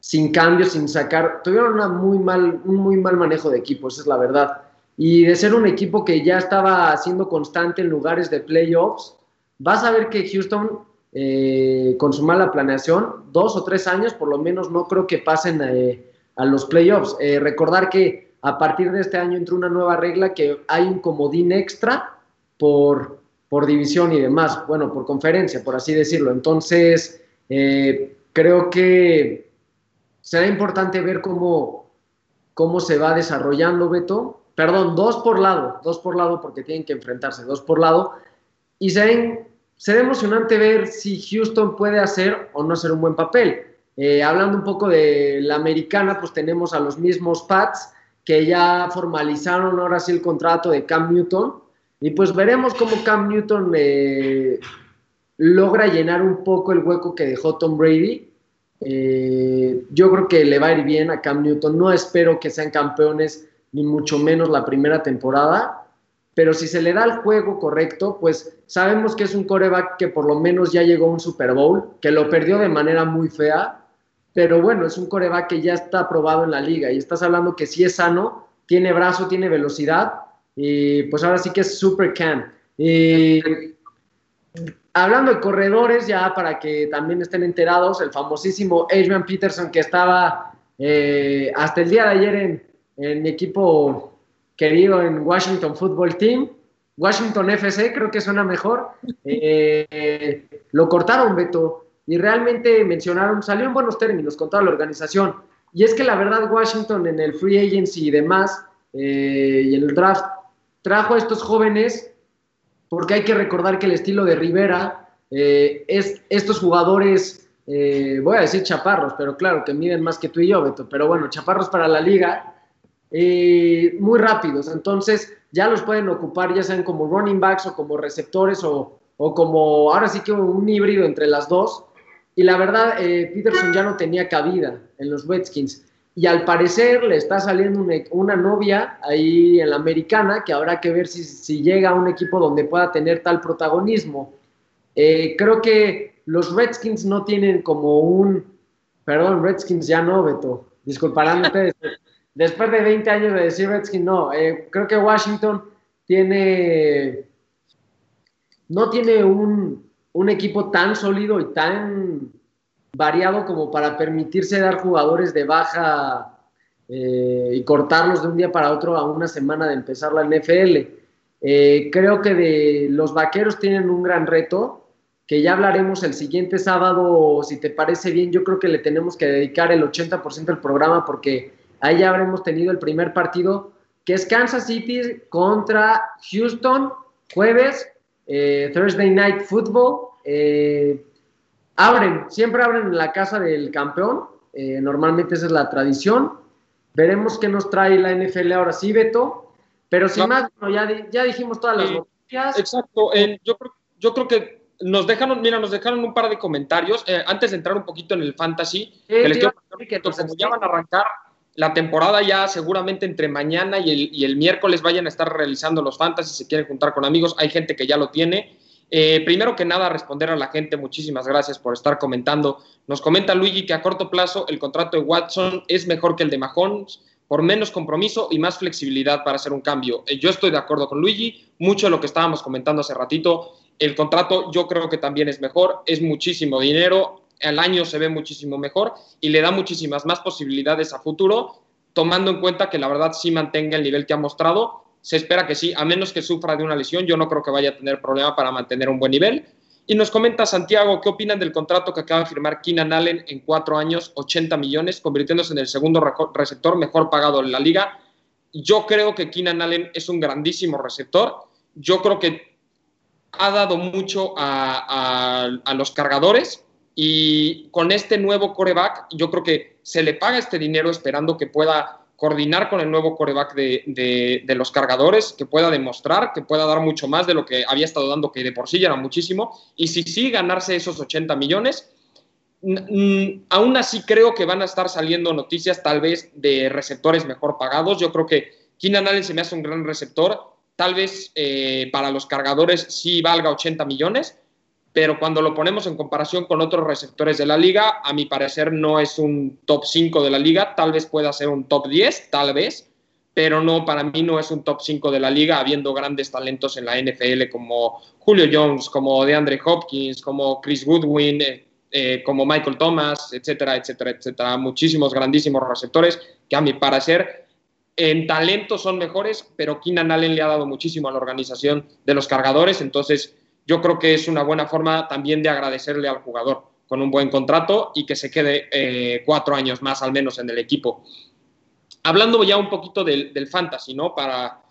Speaker 1: sin cambios, sin sacar, tuvieron una muy mal, un muy mal manejo de equipo, es la verdad. Y de ser un equipo que ya estaba siendo constante en lugares de playoffs, vas a ver que Houston, eh, con su mala planeación, dos o tres años por lo menos no creo que pasen eh, a los playoffs. Eh, recordar que a partir de este año entró una nueva regla que hay un comodín extra por, por división y demás, bueno, por conferencia, por así decirlo. Entonces, creo que será importante ver cómo, cómo se va desarrollando Beto. Perdón, dos por lado, dos por lado porque tienen que enfrentarse, dos por lado. Y será, será emocionante ver si Houston puede hacer o no hacer un buen papel. Eh, hablando un poco de la americana, pues tenemos a los mismos Pats que ya formalizaron ahora sí el contrato de Cam Newton. Y pues veremos cómo Cam Newton eh, logra llenar un poco el hueco que dejó Tom Brady eh, yo creo que le va a ir bien a Cam Newton. No espero que sean campeones, ni mucho menos la primera temporada. Pero si se le da el juego correcto, pues sabemos que es un coreback que por lo menos ya llegó a un Super Bowl, que lo perdió de manera muy fea. Pero bueno, es un coreback que ya está aprobado en la liga. Y estás hablando que si es sano, tiene brazo, tiene velocidad. Y pues ahora sí que es Super Cam. Y Hablando de corredores, ya para que también estén enterados, el famosísimo Adrian Peterson que estaba eh, hasta el día de ayer en, mi equipo querido en Washington Football Team, Washington FC, creo que suena mejor, eh, lo cortaron, Beto, y realmente mencionaron, salió en buenos términos con toda la organización. Y es que la verdad Washington en el free agency y demás, eh, y en el draft, trajo a estos jóvenes porque hay que recordar que el estilo de Rivera eh, es estos jugadores, eh, voy a decir chaparros, pero claro, que miden más que tú y yo, Beto, pero bueno, chaparros para la liga, muy rápidos, entonces ya los pueden ocupar ya sean como running backs o como receptores o, o como ahora sí que un híbrido entre las dos. Y la verdad, Peterson ya no tenía cabida en los Redskins. Y al parecer le está saliendo una, novia ahí en la americana que habrá que ver si, llega a un equipo donde pueda tener tal protagonismo. Eh, creo que los Redskins no tienen como un, perdón, Redskins ya no, Beto, disculparán ustedes, [laughs] después de 20 años de decir Redskins no, eh, creo que Washington tiene, no tiene un, un equipo tan sólido y tan variado como para permitirse dar jugadores de baja eh, y cortarlos de un día para otro a una semana de empezar la NFL. Eh, creo que de los vaqueros tienen un gran reto, que ya hablaremos el siguiente sábado, si te parece bien, yo creo que le tenemos que dedicar el 80% del programa porque ahí ya habremos tenido el primer partido, que es Kansas City contra Houston, jueves, eh, Thursday Night Football. Abren, siempre abren en la casa del campeón. Eh, normalmente esa es la tradición. Veremos qué nos trae la NFL ahora sí, Beto. Pero sin más, ya, dijimos todas las noticias.
Speaker 2: Exacto. yo, creo, yo creo que nos dejaron, mira, nos dejaron un par de comentarios. Eh, antes de entrar un poquito en el fantasy, que les como ya van a arrancar la temporada ya seguramente entre mañana y el, miércoles vayan a estar realizando los fantasy, si quieren juntar con amigos, hay gente que ya lo tiene. Eh, primero que nada, responder a la gente, muchísimas gracias por estar comentando. Nos comenta Luigi que a corto plazo el contrato de Watson es mejor que el de Mahomes por menos compromiso y más flexibilidad para hacer un cambio. Eh, yo estoy de acuerdo con Luigi, mucho de lo que estábamos comentando hace ratito. El contrato yo creo que también es mejor, es muchísimo dinero, al año se ve muchísimo mejor y le da muchísimas más posibilidades a futuro, tomando en cuenta que la verdad sí mantenga el nivel que ha mostrado se espera que sí, a menos que sufra de una lesión, yo no creo que vaya a tener problema para mantener un buen nivel. Y nos comenta Santiago, ¿qué opinan del contrato que acaba de firmar Keenan Allen en cuatro años, 80 millones, convirtiéndose en el segundo receptor mejor pagado en la liga? Yo creo que Keenan Allen es un grandísimo receptor. Yo creo que ha dado mucho a, a los cargadores y con este nuevo coreback, yo creo que se le paga este dinero esperando que pueda coordinar con el nuevo coreback de, los cargadores, que pueda demostrar, que pueda dar mucho más de lo que había estado dando, que de por sí ya era muchísimo, y si sí ganarse esos 80 millones, aún así creo que van a estar saliendo noticias tal vez de receptores mejor pagados. Yo creo que Keenan Allen se me hace un gran receptor, tal vez eh, para los cargadores sí valga 80 millones, pero cuando lo ponemos en comparación con otros receptores de la liga, a mi parecer no es un top 5 de la liga, tal vez pueda ser un top 10, tal vez, pero no, para mí no es un top 5 de la liga, habiendo grandes talentos en la NFL como Julio Jones, como DeAndre Hopkins, como Chris Goodwin, eh, eh, como Michael Thomas, etcétera, etcétera, etcétera. Muchísimos grandísimos receptores que a mi parecer en talento son mejores, pero Keenan Allen le ha dado muchísimo a la organización de los cargadores, entonces yo creo que es una buena forma también de agradecerle al jugador con un buen contrato y que se quede eh, cuatro años más al menos en el equipo hablando ya un poquito del, fantasy, ¿no? Para,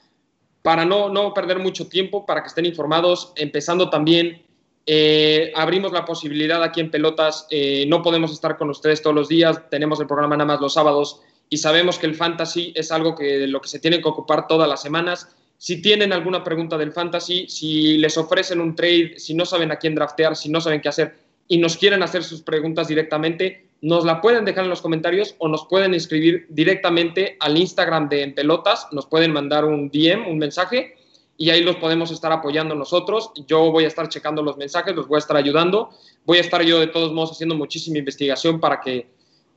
Speaker 2: para no, no, perder mucho tiempo, para que estén informados, empezando también, eh, abrimos la posibilidad aquí en Pelotas, eh, no podemos estar con ustedes todos los días, tenemos el programa nada más los sábados y sabemos que el fantasy es algo que de lo que se tienen que ocupar todas las semanas. Si tienen alguna pregunta del fantasy, si les ofrecen un trade, si no saben a quién draftear, si no saben qué hacer y nos quieren hacer sus preguntas directamente, nos la pueden dejar en los comentarios o nos pueden escribir directamente al Instagram de En Pelotas, nos pueden mandar un DM, un mensaje, y ahí los podemos estar apoyando nosotros. Yo voy a estar checando los mensajes, los voy a estar ayudando. Voy a estar yo de todos modos haciendo muchísima investigación para que,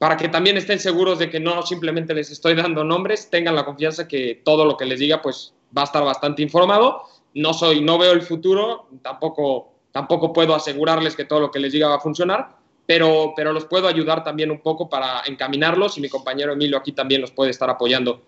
Speaker 2: para que también estén seguros de que no simplemente les estoy dando nombres, tengan la confianza que todo lo que les diga pues va a estar bastante informado. No soy, no veo el futuro, tampoco, tampoco puedo asegurarles que todo lo que les diga va a funcionar, pero, pero los puedo ayudar también un poco para encaminarlos y mi compañero Emilio aquí también los puede estar apoyando.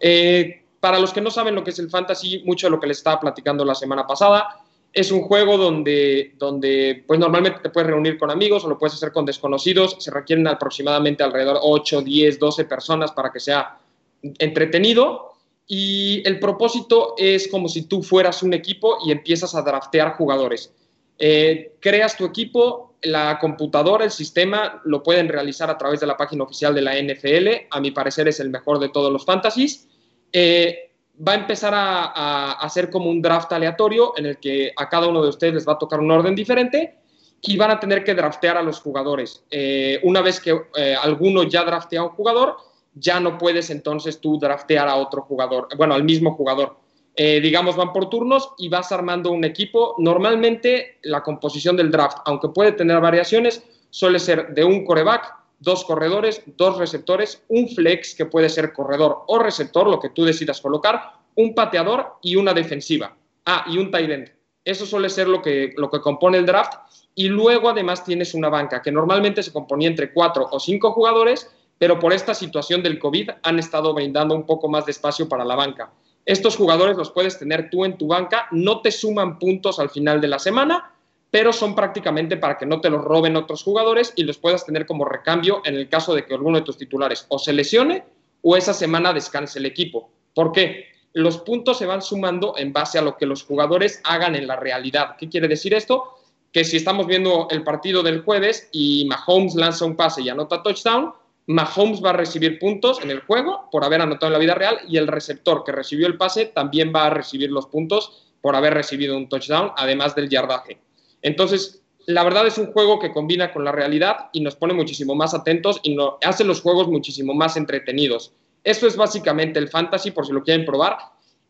Speaker 2: Eh, para los que no saben lo que es el fantasy, mucho de lo que les estaba platicando la semana pasada, es un juego donde, donde pues normalmente te puedes reunir con amigos o lo puedes hacer con desconocidos. Se requieren aproximadamente alrededor 8, 10, 12 personas para que sea entretenido. Y el propósito es como si tú fueras un equipo y empiezas a draftear jugadores. Eh, creas tu equipo, la computadora, el sistema, lo pueden realizar a través de la página oficial de la NFL. A mi parecer es el mejor de todos los fantasies. Eh, va a empezar a, hacer como un draft aleatorio en el que a cada uno de ustedes les va a tocar un orden diferente y van a tener que draftear a los jugadores. Eh, una vez que eh, alguno ya draftea a un jugador, ya no puedes entonces tú draftear a otro jugador, bueno, al mismo jugador. Eh, digamos, van por turnos y vas armando un equipo. Normalmente la composición del draft, aunque puede tener variaciones, suele ser de un coreback, dos corredores, dos receptores, un flex que puede ser corredor o receptor, lo que tú decidas colocar, un pateador y una defensiva. Ah, y un tight end. Eso suele ser lo que, lo que compone el draft. Y luego además tienes una banca que normalmente se componía entre cuatro o cinco jugadores, pero por esta situación del COVID han estado brindando un poco más de espacio para la banca. Estos jugadores los puedes tener tú en tu banca, no te suman puntos al final de la semana, pero son prácticamente para que no te los roben otros jugadores y los puedas tener como recambio en el caso de que alguno de tus titulares o se lesione o esa semana descanse el equipo. ¿Por qué? Los puntos se van sumando en base a lo que los jugadores hagan en la realidad. ¿Qué quiere decir esto? Que si estamos viendo el partido del jueves y Mahomes lanza un pase y anota touchdown, Mahomes va a recibir puntos en el juego por haber anotado en la vida real y el receptor que recibió el pase también va a recibir los puntos por haber recibido un touchdown, además del yardaje. Entonces, la verdad es un juego que combina con la realidad y nos pone muchísimo más atentos y nos hace los juegos muchísimo más entretenidos. Eso es básicamente el fantasy, por si lo quieren probar.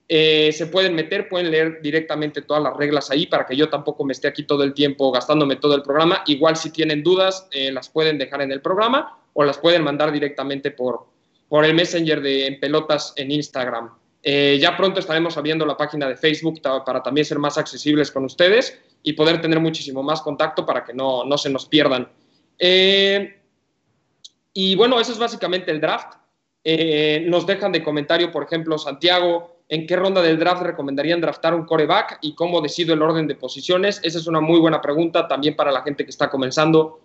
Speaker 2: Eh, se pueden meter, pueden leer directamente todas las reglas ahí para que yo tampoco me esté aquí todo el tiempo gastándome todo el programa. Igual si tienen dudas, eh, las pueden dejar en el programa o las pueden mandar directamente por, por el Messenger de En Pelotas en Instagram. Eh, ya pronto estaremos abriendo la página de Facebook para también ser más accesibles con ustedes y poder tener muchísimo más contacto para que no, no se nos pierdan. Eh, y bueno, eso es básicamente el draft. Eh, nos dejan de comentario, por ejemplo, Santiago, ¿en qué ronda del draft recomendarían draftar un coreback y cómo decido el orden de posiciones? Esa es una muy buena pregunta también para la gente que está comenzando.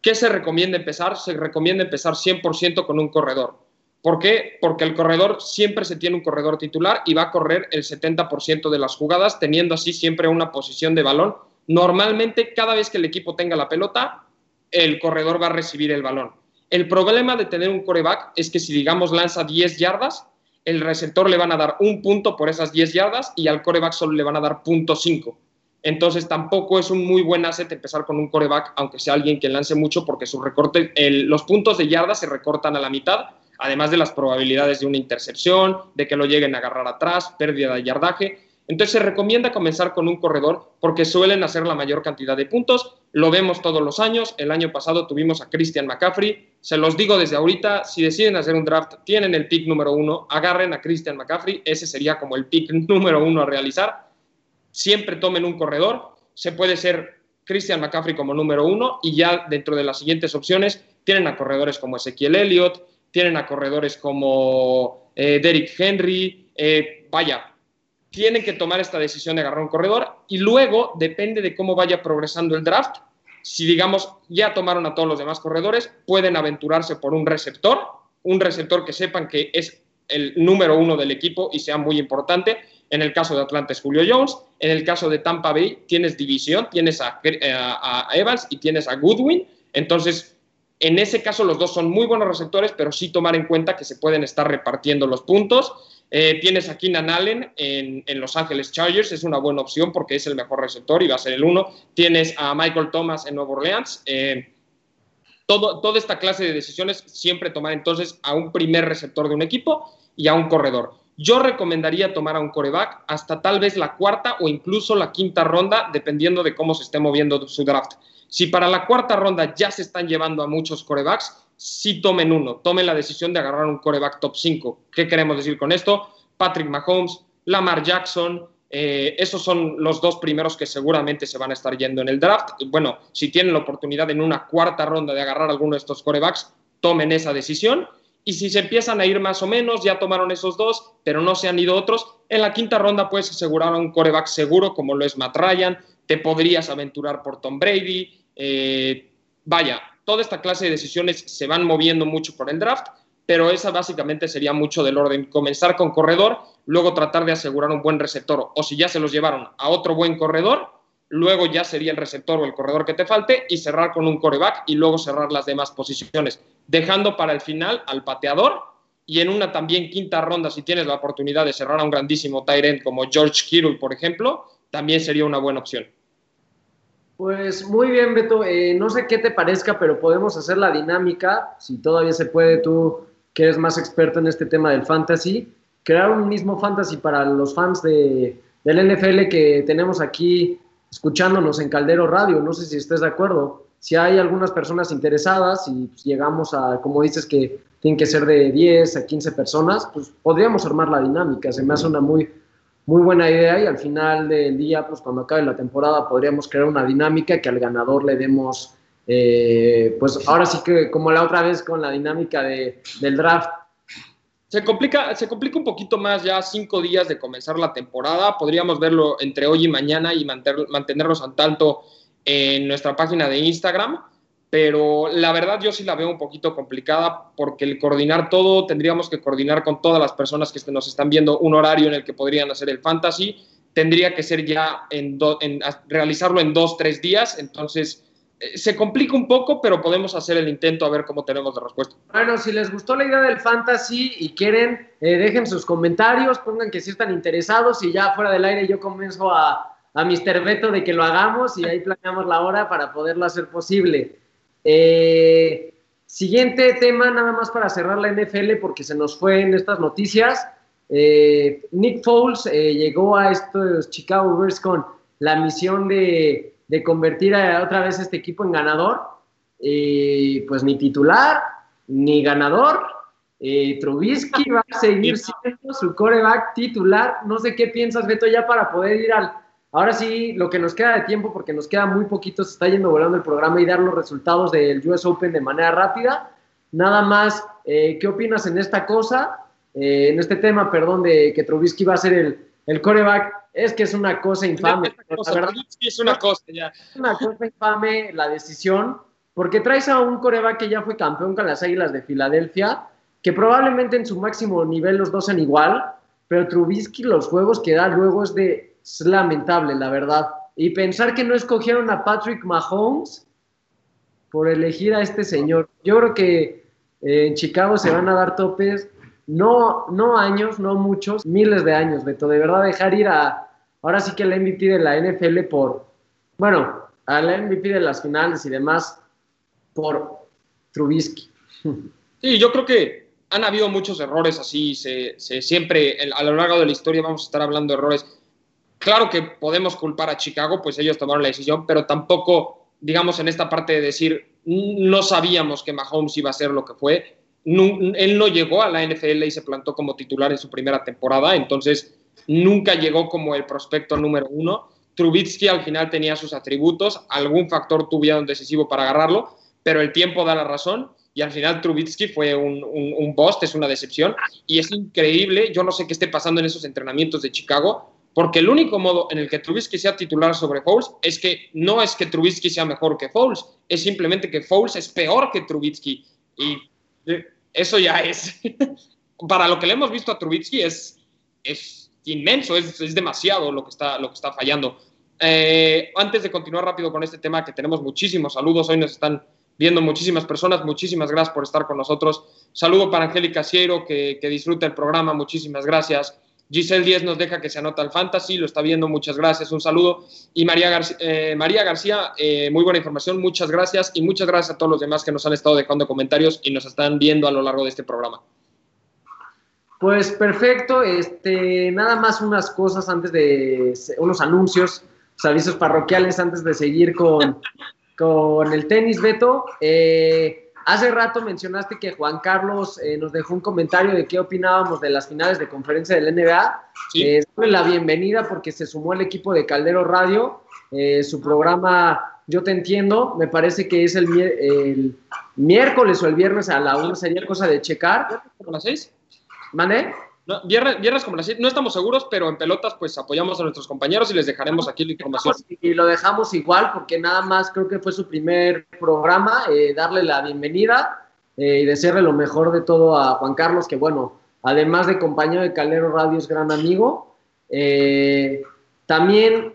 Speaker 2: ¿Qué se recomienda empezar? Se recomienda empezar 100% con un corredor. ¿Por qué? Porque el corredor siempre se tiene un corredor titular y va a correr el 70% de las jugadas, teniendo así siempre una posición de balón. Normalmente, cada vez que el equipo tenga la pelota, el corredor va a recibir el balón. El problema de tener un coreback es que si, digamos, lanza 10 yardas, el receptor le van a dar un punto por esas 10 yardas y al coreback solo le van a dar punto 5. Entonces tampoco es un muy buen asset empezar con un coreback, aunque sea alguien que lance mucho, porque su recorte, los puntos de yarda se recortan a la mitad, además de las probabilidades de una intercepción, de que lo lleguen a agarrar atrás, pérdida de yardaje. Entonces se recomienda comenzar con un corredor porque suelen hacer la mayor cantidad de puntos. Lo vemos todos los años. El año pasado tuvimos a Christian McCaffrey. Se los digo desde ahorita, si deciden hacer un draft, tienen el pick número uno, agarren a Christian McCaffrey. Ese sería como el pick [laughs] número uno a realizar. Siempre tomen un corredor. Se puede ser Christian McCaffrey como número uno y ya dentro de las siguientes opciones tienen a corredores como Ezequiel Elliott, tienen a corredores como eh, Derrick Henry. Eh, vaya, tienen que tomar esta decisión de agarrar un corredor y luego depende de cómo vaya progresando el draft. Si digamos ya tomaron a todos los demás corredores, pueden aventurarse por un receptor, un receptor que sepan que es el número uno del equipo y sea muy importante. En el caso de Atlanta es Julio Jones. En el caso de Tampa Bay tienes división, tienes a, a Evans y tienes a Goodwin. Entonces, en ese caso los dos son muy buenos receptores, pero sí tomar en cuenta que se pueden estar repartiendo los puntos eh, tienes a Keenan Allen en, Los Ángeles Chargers, es una buena opción porque es el mejor receptor y va a ser el uno. Tienes a Michael Thomas en Nueva Orleans. Eh, todo, toda esta clase de decisiones siempre tomar entonces a un primer receptor de un equipo y a un corredor. Yo recomendaría tomar a un coreback hasta tal vez la cuarta o incluso la quinta ronda, dependiendo de cómo se esté moviendo su draft. Si para la cuarta ronda ya se están llevando a muchos corebacks, sí tomen uno, tomen la decisión de agarrar un coreback top 5. ¿Qué queremos decir con esto? Patrick Mahomes, Lamar Jackson, eh, esos son los dos primeros que seguramente se van a estar yendo en el draft. Bueno, si tienen la oportunidad en una cuarta ronda de agarrar alguno de estos corebacks, tomen esa decisión. Y si se empiezan a ir más o menos, ya tomaron esos dos, pero no se han ido otros, en la quinta ronda puedes asegurar un coreback seguro como lo es Matt Ryan, te podrías aventurar por Tom Brady. Eh, vaya, toda esta clase de decisiones se van moviendo mucho por el draft, pero esa básicamente sería mucho del orden. Comenzar con corredor, luego tratar de asegurar un buen receptor, o si ya se los llevaron a otro buen corredor, luego ya sería el receptor o el corredor que te falte y cerrar con un coreback y luego cerrar las demás posiciones, dejando para el final al pateador y en una también quinta ronda, si tienes la oportunidad de cerrar a un grandísimo tight end como George Kittle, por ejemplo, también sería una buena opción.
Speaker 1: Pues muy bien, Beto. Eh, no sé qué te parezca, pero podemos hacer la dinámica, si todavía se puede, tú que eres más experto en este tema del fantasy, crear un mismo fantasy para los fans de, del NFL que tenemos aquí escuchándonos en Caldero Radio. No sé si estés de acuerdo. Si hay algunas personas interesadas y pues, llegamos a, como dices, que tienen que ser de 10 a 15 personas, pues podríamos armar la dinámica. Se me hace una muy muy buena idea y al final del día, pues cuando acabe la temporada, podríamos crear una dinámica que al ganador le demos, eh, pues ahora sí que como la otra vez con la dinámica de, del draft.
Speaker 2: Se complica, se complica un poquito más ya cinco días de comenzar la temporada. Podríamos verlo entre hoy y mañana y mantenernos al tanto en nuestra página de Instagram pero la verdad yo sí la veo un poquito complicada porque el coordinar todo, tendríamos que coordinar con todas las personas que nos están viendo un horario en el que podrían hacer el fantasy, tendría que ser ya en, realizarlo en dos, tres días, entonces eh, se complica un poco, pero podemos hacer el intento a ver cómo tenemos la respuesta.
Speaker 1: Bueno, si les gustó la idea del fantasy y quieren, eh, dejen sus comentarios, pongan que sí están interesados y ya fuera del aire yo comienzo a, a Mr. Beto de que lo hagamos y ahí planeamos la hora para poderlo hacer posible. Eh, siguiente tema, nada más para cerrar la NFL, porque se nos fue en estas noticias. Eh, Nick Foles eh, llegó a estos Chicago Bears con la misión de, convertir a, otra vez este equipo en ganador. pues ni titular, ni ganador. Trubisky [laughs] va a seguir siendo su coreback titular. No sé qué piensas, Beto, ya para poder ir al, Ahora sí, lo que nos queda de tiempo, porque nos queda muy poquito, se está yendo volando el programa y dar los resultados del US Open de manera rápida. Nada más, eh, ¿qué opinas en esta cosa? Eh, en este tema, perdón, de que Trubisky va a ser el, el coreback. Es que es una cosa infame.
Speaker 2: es una cosa, ya.
Speaker 1: Es una cosa infame la decisión, porque traes a un coreback que ya fue campeón con las Águilas de Filadelfia, que probablemente en su máximo nivel los dos sean igual, pero Trubisky los juegos que da luego es de es lamentable, la verdad. Y pensar que no escogieron a Patrick Mahomes por elegir a este señor. Yo creo que eh, en Chicago se van a dar topes, no, no años, no muchos, miles de años, Beto. De verdad, dejar ir a, ahora sí que el MVP de la NFL por, bueno, al MVP de las finales y demás, por Trubisky.
Speaker 2: Sí, yo creo que han habido muchos errores así, se, se siempre, a lo largo de la historia vamos a estar hablando de errores claro que podemos culpar a Chicago, pues ellos tomaron la decisión, pero tampoco, digamos, en esta parte de decir, no sabíamos que Mahomes iba a ser lo que fue. él no llegó a la NFL y se plantó como titular en su primera temporada, entonces nunca llegó como el prospecto número uno. Trubitsky al final tenía sus atributos, algún factor tuvieron decisivo para agarrarlo, pero el tiempo da la razón y al final Trubitsky fue un, un, es una decepción y es increíble, yo no sé qué esté pasando en esos entrenamientos de Chicago, porque el único modo en el que Trubisky sea titular sobre Foles es que no es que Trubisky sea mejor que Foles, es simplemente que Foles es peor que Trubisky. Y eh, eso ya es, [laughs] para lo que le hemos visto a Trubisky es, es inmenso, es, es demasiado lo que está, lo que está fallando. Eh, antes de continuar rápido con este tema, que tenemos muchísimos saludos, hoy nos están viendo muchísimas personas, muchísimas gracias por estar con nosotros. Saludo para Angélica Ciero, que, que disfruta el programa, muchísimas gracias. Giselle 10 nos deja que se anota el fantasy, lo está viendo, muchas gracias, un saludo. Y María, García, eh, María García eh, muy buena información, muchas gracias y muchas gracias a todos los demás que nos han estado dejando comentarios y nos están viendo a lo largo de este programa.
Speaker 1: Pues perfecto, este, nada más unas cosas antes de, unos anuncios, avisos parroquiales antes de seguir con, con el tenis, Beto. Eh, Hace rato mencionaste que Juan Carlos eh, nos dejó un comentario de qué opinábamos de las finales de conferencia del NBA. Sí. Eh, la bienvenida porque se sumó al equipo de Caldero Radio. Eh, su programa Yo Te Entiendo, me parece que es el, el miércoles o el viernes a la 1, sería cosa de checar.
Speaker 2: ¿A las 6?
Speaker 1: ¿Mande?
Speaker 2: No, viernes, viernes como las no estamos seguros, pero en pelotas pues apoyamos a nuestros compañeros y les dejaremos aquí la información.
Speaker 1: Y lo dejamos igual porque nada más creo que fue su primer programa, eh, darle la bienvenida eh, y desearle lo mejor de todo a Juan Carlos, que bueno, además de compañero de Calero Radio es gran amigo. Eh, también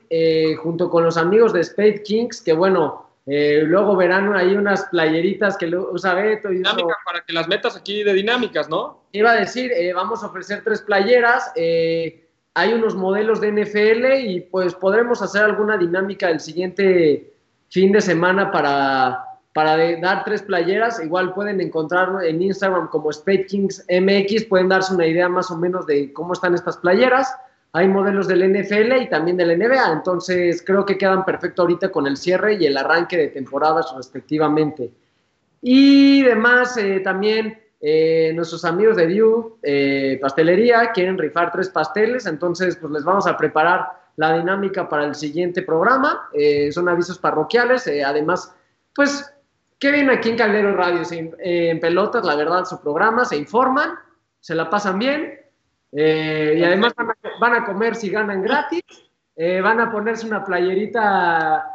Speaker 1: junto con los amigos de Spade Kings, que bueno, eh, luego verán ahí unas playeritas que usa Beto. Y
Speaker 2: Dinámica, para que las metas aquí de dinámicas, ¿no?
Speaker 1: Iba a decir, eh, vamos a ofrecer tres playeras. Eh, hay unos modelos de NFL y pues podremos hacer alguna dinámica el siguiente fin de semana para, para dar tres playeras. Igual pueden encontrarlo en Instagram como Spade Kings MX. Pueden darse una idea más o menos de cómo están estas playeras hay modelos del NFL y también del NBA, entonces creo que quedan perfecto ahorita con el cierre y el arranque de temporadas respectivamente. Y demás, eh, también eh, nuestros amigos de View eh, Pastelería quieren rifar tres pasteles, entonces pues les vamos a preparar la dinámica para el siguiente programa. son avisos parroquiales, además, pues, ¿qué viene aquí en Caldero Radio? en pelotas, la verdad, su programa, se informan, se la pasan bien eh, y además van a, comer si ganan gratis. Eh, van a ponerse una playerita,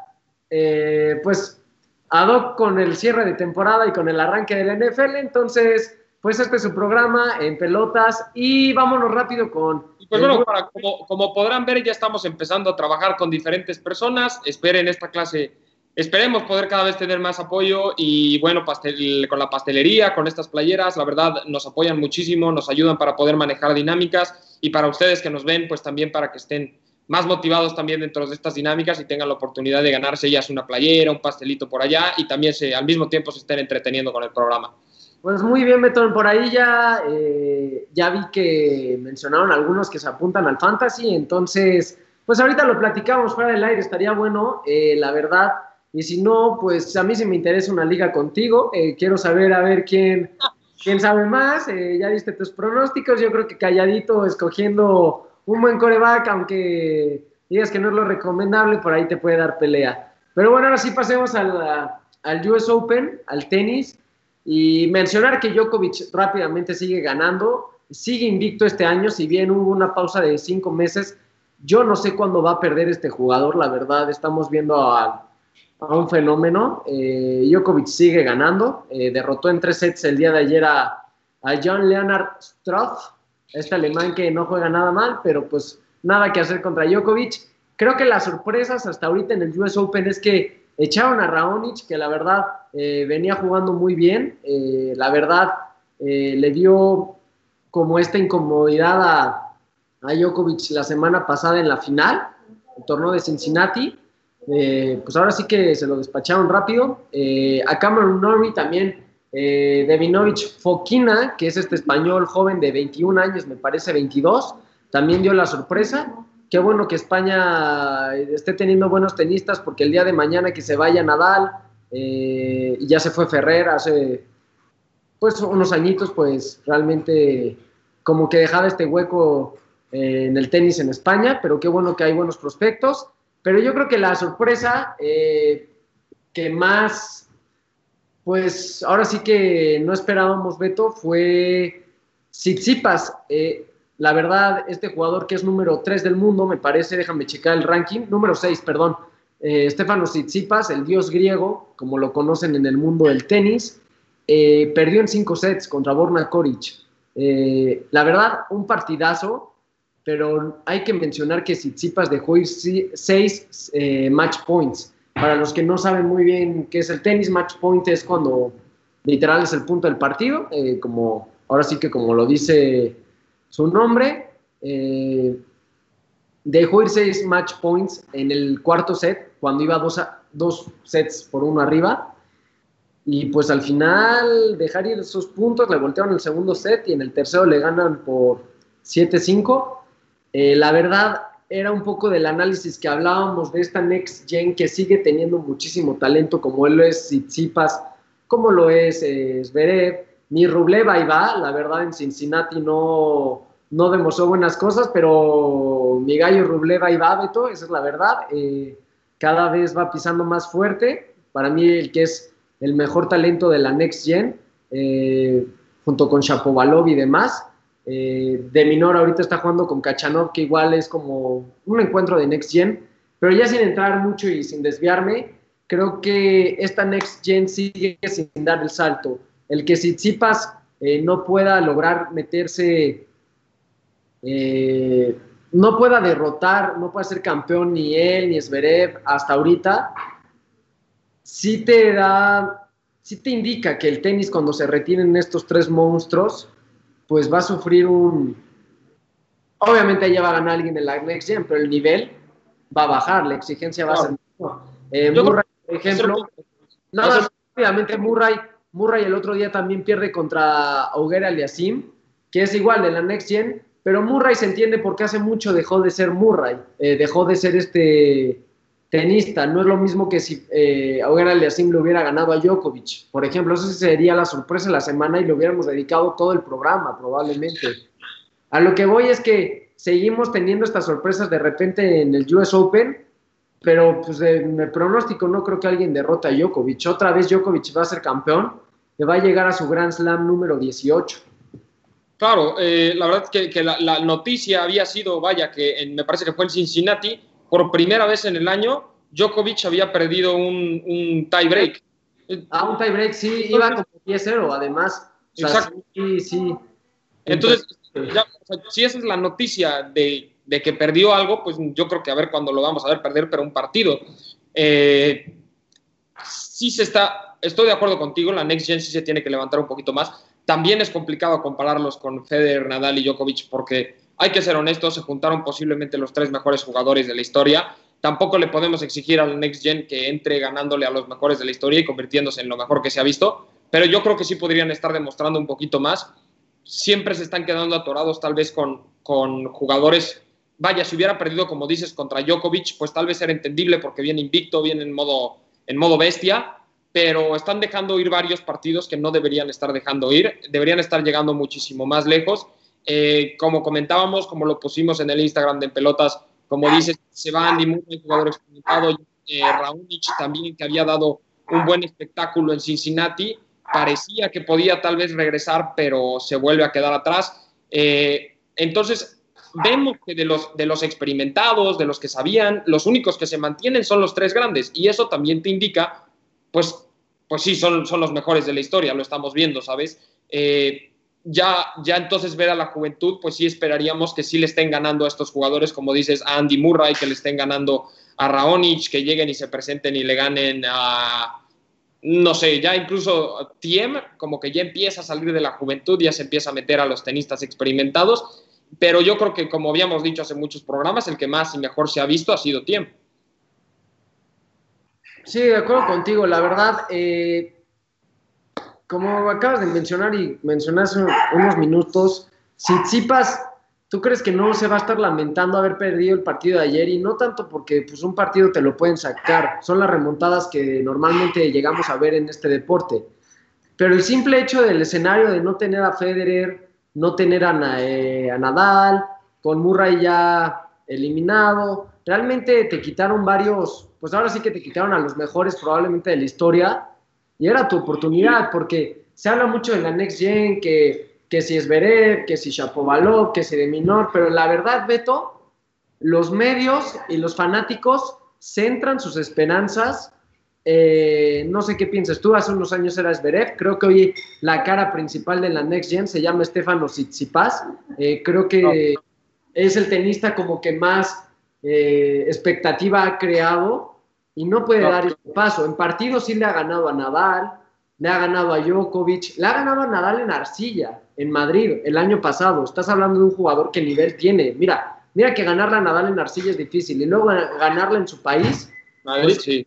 Speaker 1: eh, pues, ad hoc con el cierre de temporada y con el arranque del NFL. Entonces, pues este es su programa en pelotas y vámonos rápido con...
Speaker 2: Pues bueno, como, como podrán ver, ya estamos empezando a trabajar con diferentes personas. Esperen esta clase esperemos poder cada vez tener más apoyo y bueno, pastel, con la pastelería, con estas playeras, la verdad nos apoyan muchísimo, nos ayudan para poder manejar dinámicas y para ustedes que nos ven, pues también para que estén más motivados también dentro de estas dinámicas y tengan la oportunidad de ganarse ya una playera, un pastelito por allá y también se, al mismo tiempo se estén entreteniendo con el programa.
Speaker 1: Pues muy bien, Betón, por ahí ya, eh, ya vi que mencionaron algunos que se apuntan al fantasy, entonces, pues ahorita lo platicamos fuera del aire, estaría bueno, eh, la verdad, y si no, pues a mí sí me interesa una liga contigo. Eh, quiero saber a ver quién, quién sabe más. Eh, ya diste tus pronósticos. Yo creo que calladito, escogiendo un buen coreback, aunque digas que no es lo recomendable, por ahí te puede dar pelea. Pero bueno, ahora sí pasemos al, al US Open, al tenis. Y mencionar que Djokovic rápidamente sigue ganando, sigue invicto este año, si bien hubo una pausa de cinco meses. Yo no sé cuándo va a perder este jugador, la verdad. Estamos viendo a a un fenómeno. Eh, Djokovic sigue ganando. Eh, derrotó en tres sets el día de ayer a, John Leonard Struff, este alemán que no juega nada mal, pero pues nada que hacer contra Djokovic. Creo que las sorpresas hasta ahorita en el US Open es que echaron a Raonic, que la verdad eh, venía jugando muy bien. Eh, la verdad le dio como esta incomodidad a, a Djokovic la semana pasada en la final, el torneo de Cincinnati. Eh, pues ahora sí que se lo despacharon rápido. Eh, a Cameron Norrie también, eh, Devinovich Fokina, que es este español joven de 21 años, me parece 22, también dio la sorpresa. qué bueno que España esté teniendo buenos tenistas porque el día de mañana que se vaya Nadal, eh, y ya se fue Ferrer hace pues unos añitos, pues realmente como que dejaba este hueco eh, en el tenis en España, pero qué bueno que hay buenos prospectos. Pero yo creo que la sorpresa eh, que más, pues ahora sí que no esperábamos, Beto, fue Tsitsipas. Eh, la verdad, este jugador que es número 3 del mundo, me parece, déjame checar el ranking, número 6, perdón, eh, Stefano Tsitsipas, el dios griego, como lo conocen en el mundo del tenis, eh, perdió en 5 sets contra Borna Koric. la verdad, un partidazo, pero hay que mencionar que Tsitsipas dejó ir 6 match points. Para los que no saben muy bien qué es el tenis, match point es cuando literal es el punto del partido, como ahora sí que como lo dice su nombre, eh, dejó ir seis match points en el cuarto set, cuando iba dos, dos sets por uno arriba. Y pues al final dejar ir esos puntos, le voltearon el segundo set y en el tercero le ganan por 7-5. Eh, la verdad era un poco del análisis que hablábamos de esta Next Gen que sigue teniendo muchísimo talento, como él lo es Tsitsipas, como lo es eh, Zverev, mi Rublev ahí va, la verdad en Cincinnati no, no demostró buenas cosas, pero mi gallo Rublev ahí va, Beto, esa es la verdad. Eh, cada vez va pisando más fuerte. Para mí el que es el mejor talento de la Next Gen, eh, junto con Shapovalov y demás. Eh, de Minor ahorita está jugando con Kachanov, que igual es como un encuentro de Next Gen. Pero ya sin entrar mucho y sin desviarme, creo que esta Next Gen sigue sin dar el salto el que Tsitsipas eh, no pueda lograr meterse, eh, no pueda derrotar, no pueda ser campeón ni él ni Zverev hasta ahorita, sí te da, sí te indica que el tenis cuando se retienen estos tres monstruos, pues va a sufrir un... Obviamente ya va a ganar alguien en la Next Gen, pero el nivel va a bajar, la exigencia va a ser... Eh, Murray, por ejemplo... Nada, obviamente Murray Murray el otro día también pierde contra Auger Aliasim, que es igual de la Next Gen, pero Murray se entiende porque hace mucho dejó de ser Murray, eh, dejó de ser este tenista. No es lo mismo que si eh, Auger Aliasim le hubiera ganado a Djokovic, por ejemplo. Eso sería la sorpresa de la semana y le hubiéramos dedicado todo el programa, probablemente. A lo que voy es que seguimos teniendo estas sorpresas de repente en el US Open pero pues de, me pronóstico no creo que alguien derrote a Djokovic. Otra vez Djokovic va a ser campeón, que va a llegar a su Grand Slam número 18.
Speaker 2: Claro, eh, la verdad es que, la, noticia había sido, vaya, que me parece que fue en Cincinnati, por primera vez en el año, Djokovic había perdido un, un tie break.
Speaker 1: Ah, un tie break, sí, iba como 10-0, además.
Speaker 2: Exacto. sí, sí. Entonces, si esa es la noticia de de que perdió algo, pues yo creo que a ver cuándo lo vamos a ver perder, pero un partido. Eh, sí se está, estoy de acuerdo contigo, la Next Gen sí se tiene que levantar un poquito más. También es complicado compararlos con Federer, Nadal y Djokovic porque hay que ser honestos, se juntaron posiblemente los tres mejores jugadores de la historia. Tampoco le podemos exigir al Next Gen que entre ganándole a los mejores de la historia y convirtiéndose en lo mejor que se ha visto, pero yo creo que sí podrían estar demostrando un poquito más. Siempre se están quedando atorados tal vez con, con jugadores vaya, si hubiera perdido, como dices, contra Djokovic, pues tal vez era entendible porque viene invicto, viene en modo, en modo bestia, pero están dejando ir varios partidos que no deberían estar dejando ir, deberían estar llegando muchísimo más lejos. Eh, como comentábamos, como lo pusimos en el Instagram de Pelotas, como dices, se va Andy Murray, jugador experimentado, eh, Raonic también, que había dado un buen espectáculo en Cincinnati, parecía que podía tal vez regresar, pero se vuelve a quedar atrás. Eh, entonces, vemos que de los, de los experimentados, de los que sabían, los únicos que se mantienen son los tres grandes. Y eso también te indica, pues, pues sí, son, son los mejores de la historia, lo estamos viendo, ¿sabes? Eh, ya, ya entonces ver a la juventud, pues sí esperaríamos que sí le estén ganando a estos jugadores, como dices, a Andy Murray, que le estén ganando a Raonic, que lleguen y se presenten y le ganen a, no sé, ya incluso Tiem, como que ya empieza a salir de la juventud, ya se empieza a meter a los tenistas experimentados pero yo creo que, como habíamos dicho hace muchos programas, el que más y mejor se ha visto ha sido tiempo.
Speaker 1: Sí, de acuerdo contigo. La verdad, eh, como acabas de mencionar y mencionaste unos minutos, Tsitsipas ¿tú crees que no se va a estar lamentando haber perdido el partido de ayer? Y no tanto porque pues, un partido te lo pueden sacar, son las remontadas que normalmente llegamos a ver en este deporte. Pero el simple hecho del escenario de no tener a Federer, no tener a, eh, a Nadal, con Murray ya eliminado, realmente te quitaron varios, pues ahora sí que te quitaron a los mejores probablemente de la historia y era tu oportunidad porque se habla mucho de la Next Gen, que, que si es Berev, que si Shapovalov, que si de Minor, pero la verdad, Beto, los medios y los fanáticos centran sus esperanzas. Eh, no sé qué piensas tú, hace unos años era Zverev, creo que hoy la cara principal de la Next Gen se llama Stefano Tsitsipas, eh, creo que es el tenista como que más eh, expectativa ha creado y no puede dar el paso. En partidos sí le ha ganado a Nadal, le ha ganado a Djokovic, le ha ganado a Nadal en Arcilla, en Madrid, el año pasado. Estás hablando de un jugador que nivel tiene. Mira, mira que ganarle a Nadal en Arcilla es difícil y luego ganarle en su país.
Speaker 2: Madrid, pues, sí.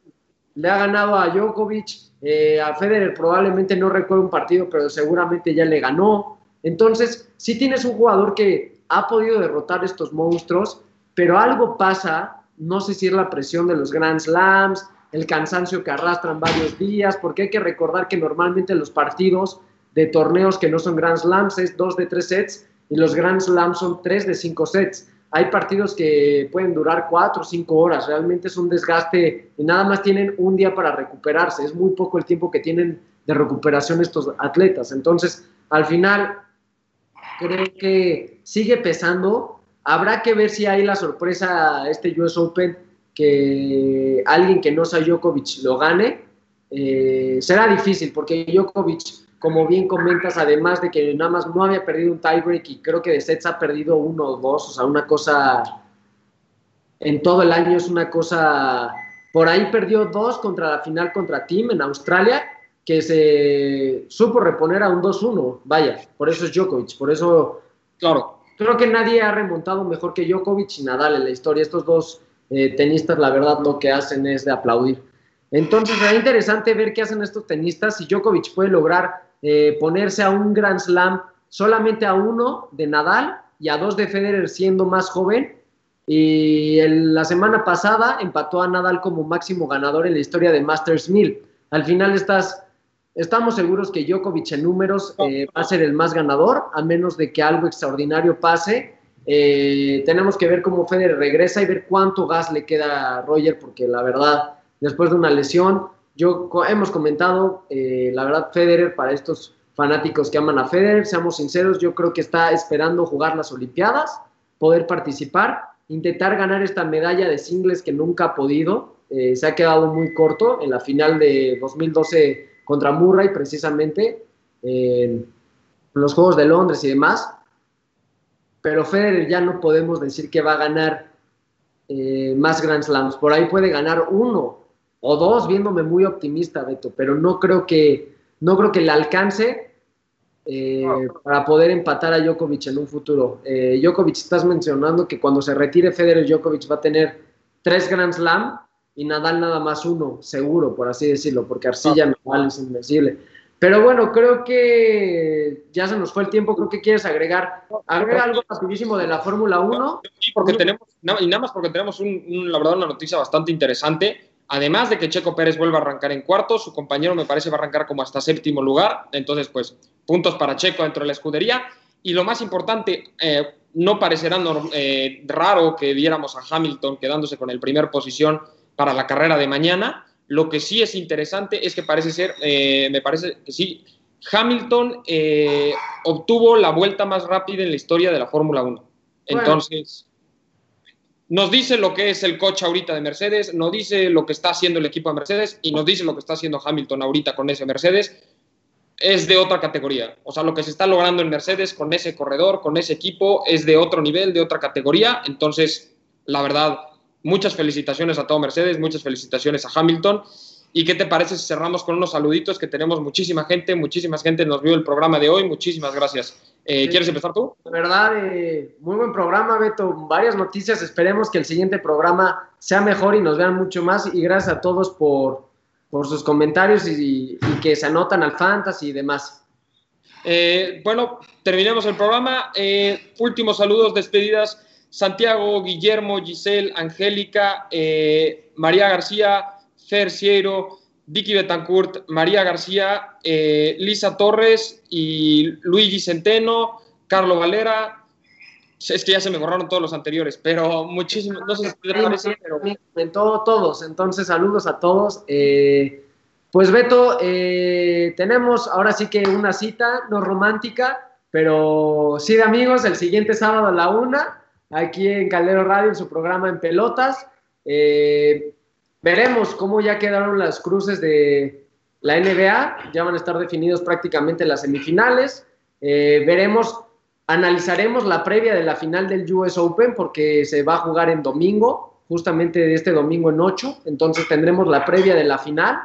Speaker 1: Le ha ganado a Djokovic, eh, a Federer probablemente no recuerdo un partido, pero seguramente ya le ganó. Entonces, sí tienes un jugador que ha podido derrotar estos monstruos, pero algo pasa, no sé si es la presión de los Grand Slams, el cansancio que arrastran varios días, porque hay que recordar que normalmente los partidos de torneos que no son Grand Slams es dos de tres sets y los Grand Slams son tres de cinco sets. Hay partidos que pueden durar cuatro o cinco horas, realmente es un desgaste y nada más tienen un día para recuperarse, es muy poco el tiempo que tienen de recuperación estos atletas. Entonces, al final, creo que sigue pesando. Habrá que ver si hay la sorpresa este US Open que alguien que no sea Djokovic lo gane. Eh, será difícil porque Djokovic, como bien comentas, además de que nada más no había perdido un tiebreak y creo que de sets ha perdido uno o dos, o sea, una cosa en todo el año es una cosa. Por ahí perdió dos contra la final contra Team en Australia que se supo reponer a un 2-1. Vaya, por eso es Djokovic, por eso, claro, creo que nadie ha remontado mejor que Djokovic y Nadal en la historia. Estos dos eh, tenistas, la verdad, lo que hacen es de aplaudir. Entonces, será interesante ver qué hacen estos tenistas. Si Djokovic puede lograr eh, ponerse a un Grand Slam solamente a uno de Nadal y a dos de Federer siendo más joven. Y la semana pasada empató a Nadal como máximo ganador en la historia de Masters 1000. Al final estás Estamos seguros que Djokovic en números eh, va a ser el más ganador, a menos de que algo extraordinario pase. Eh, tenemos que ver cómo Federer regresa y ver cuánto gas le queda a Roger, porque la verdad, después de una lesión, yo hemos comentado, eh, la verdad, Federer, para estos fanáticos que aman a Federer, seamos sinceros, yo creo que está esperando jugar las Olimpiadas, poder participar, intentar ganar esta medalla de singles que nunca ha podido. se ha quedado muy corto en la final de 2012 contra Murray precisamente en los Juegos de Londres y demás. Pero Federer ya no podemos decir que va a ganar eh, más Grand Slams. Por ahí puede ganar uno o dos, viéndome muy optimista, Beto, pero no creo que, no creo que le alcance eh, para poder empatar a Djokovic en un futuro. Eh, Djokovic, estás mencionando que cuando se retire Federer, Djokovic va a tener tres Grand Slam y Nadal nada más uno, seguro, por así decirlo, porque Arcilla Nadal es invencible. Pero bueno, creo que ya se nos fue el tiempo, creo que quieres agregar, agregar algo rapidísimo de la Fórmula 1.
Speaker 2: Sí, porque tenemos, y nada más porque tenemos un, la verdad una noticia bastante interesante. Además de que Checo Pérez vuelva a arrancar en cuarto, su compañero me parece va a arrancar como hasta séptimo lugar. Entonces, pues, puntos para Checo dentro de la escudería. Y lo más importante, eh, no parecerá eh, raro que viéramos a Hamilton quedándose con el primer posición para la carrera de mañana. Lo que sí es interesante es que parece ser, eh, me parece que sí, Hamilton eh, obtuvo la vuelta más rápida en la historia de la Fórmula 1. Entonces, nos dice lo que es el coche ahorita de Mercedes, nos dice lo que está haciendo el equipo de Mercedes y nos dice lo que está haciendo Hamilton ahorita con ese Mercedes. Es de otra categoría. O sea, lo que se está logrando en Mercedes con ese corredor, con ese equipo, es de otro nivel, de otra categoría. Entonces, la verdad, Muchas felicitaciones a todo Mercedes, muchas felicitaciones a Hamilton. ¿Y qué te parece si cerramos con unos saluditos que tenemos muchísima gente, muchísima gente nos vio el programa de hoy, muchísimas gracias. Eh, ¿Quieres empezar tú?
Speaker 1: De verdad, eh, muy buen programa, Beto, varias noticias, esperemos que el siguiente programa sea mejor y nos vean mucho más y gracias a todos por, por sus comentarios y, y que se anotan al fantasy y demás.
Speaker 2: Eh, bueno, terminemos el programa. Eh, últimos saludos, despedidas. Santiago, Guillermo, Giselle, Angélica, eh, María García, Fer Ciero, Vicky Betancourt, María García, Lisa Torres y Luigi Centeno, Carlo Valera. Es que ya se me borraron todos los anteriores, pero muchísimos, no sé si te
Speaker 1: parece, pero... En todo, todos, entonces saludos a todos. Pues Beto, eh, tenemos ahora sí que una cita, no romántica, pero sí de amigos, el siguiente sábado a la una, aquí en Caldero Radio, en su programa En Pelotas. Eh, veremos cómo ya quedaron las cruces de la NBA, ya van a estar definidos prácticamente las semifinales. Eh, veremos, analizaremos la previa de la final del US Open porque se va a jugar en domingo, justamente este domingo en 8, entonces tendremos la previa de la final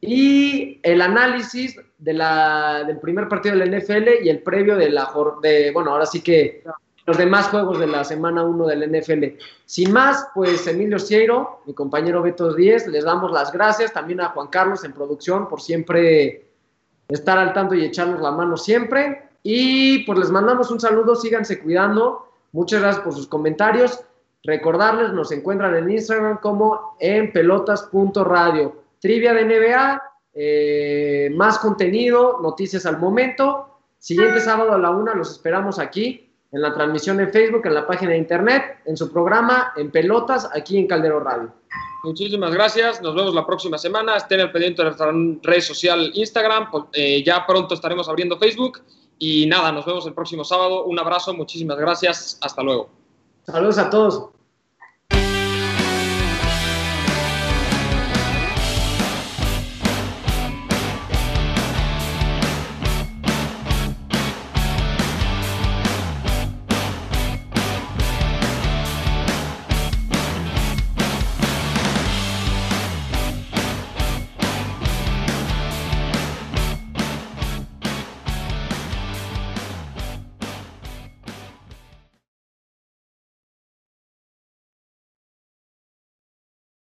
Speaker 1: y el análisis de la, del primer partido del NFL y el previo de la de, bueno, ahora sí que los demás juegos de la semana 1 del NFL. Sin más, pues Emilio Cieiro, mi compañero Beto Díez, les damos las gracias también a Juan Carlos en producción por siempre estar al tanto y echarnos la mano siempre. Y pues les mandamos un saludo, síganse cuidando. Muchas gracias por sus comentarios. Recordarles, nos encuentran en Instagram como en pelotas.radio trivia de NBA, eh, más contenido, noticias al momento. Siguiente sábado a la una los esperamos aquí en la transmisión en Facebook, en la página de internet, en su programa, en Pelotas, aquí en Caldero Radio.
Speaker 2: Muchísimas gracias, nos vemos la próxima semana. Estén al pendiente de nuestra red social Instagram, eh, ya pronto estaremos abriendo Facebook. Y nada, nos vemos el próximo sábado. Un abrazo, muchísimas gracias, hasta luego.
Speaker 1: Saludos a todos.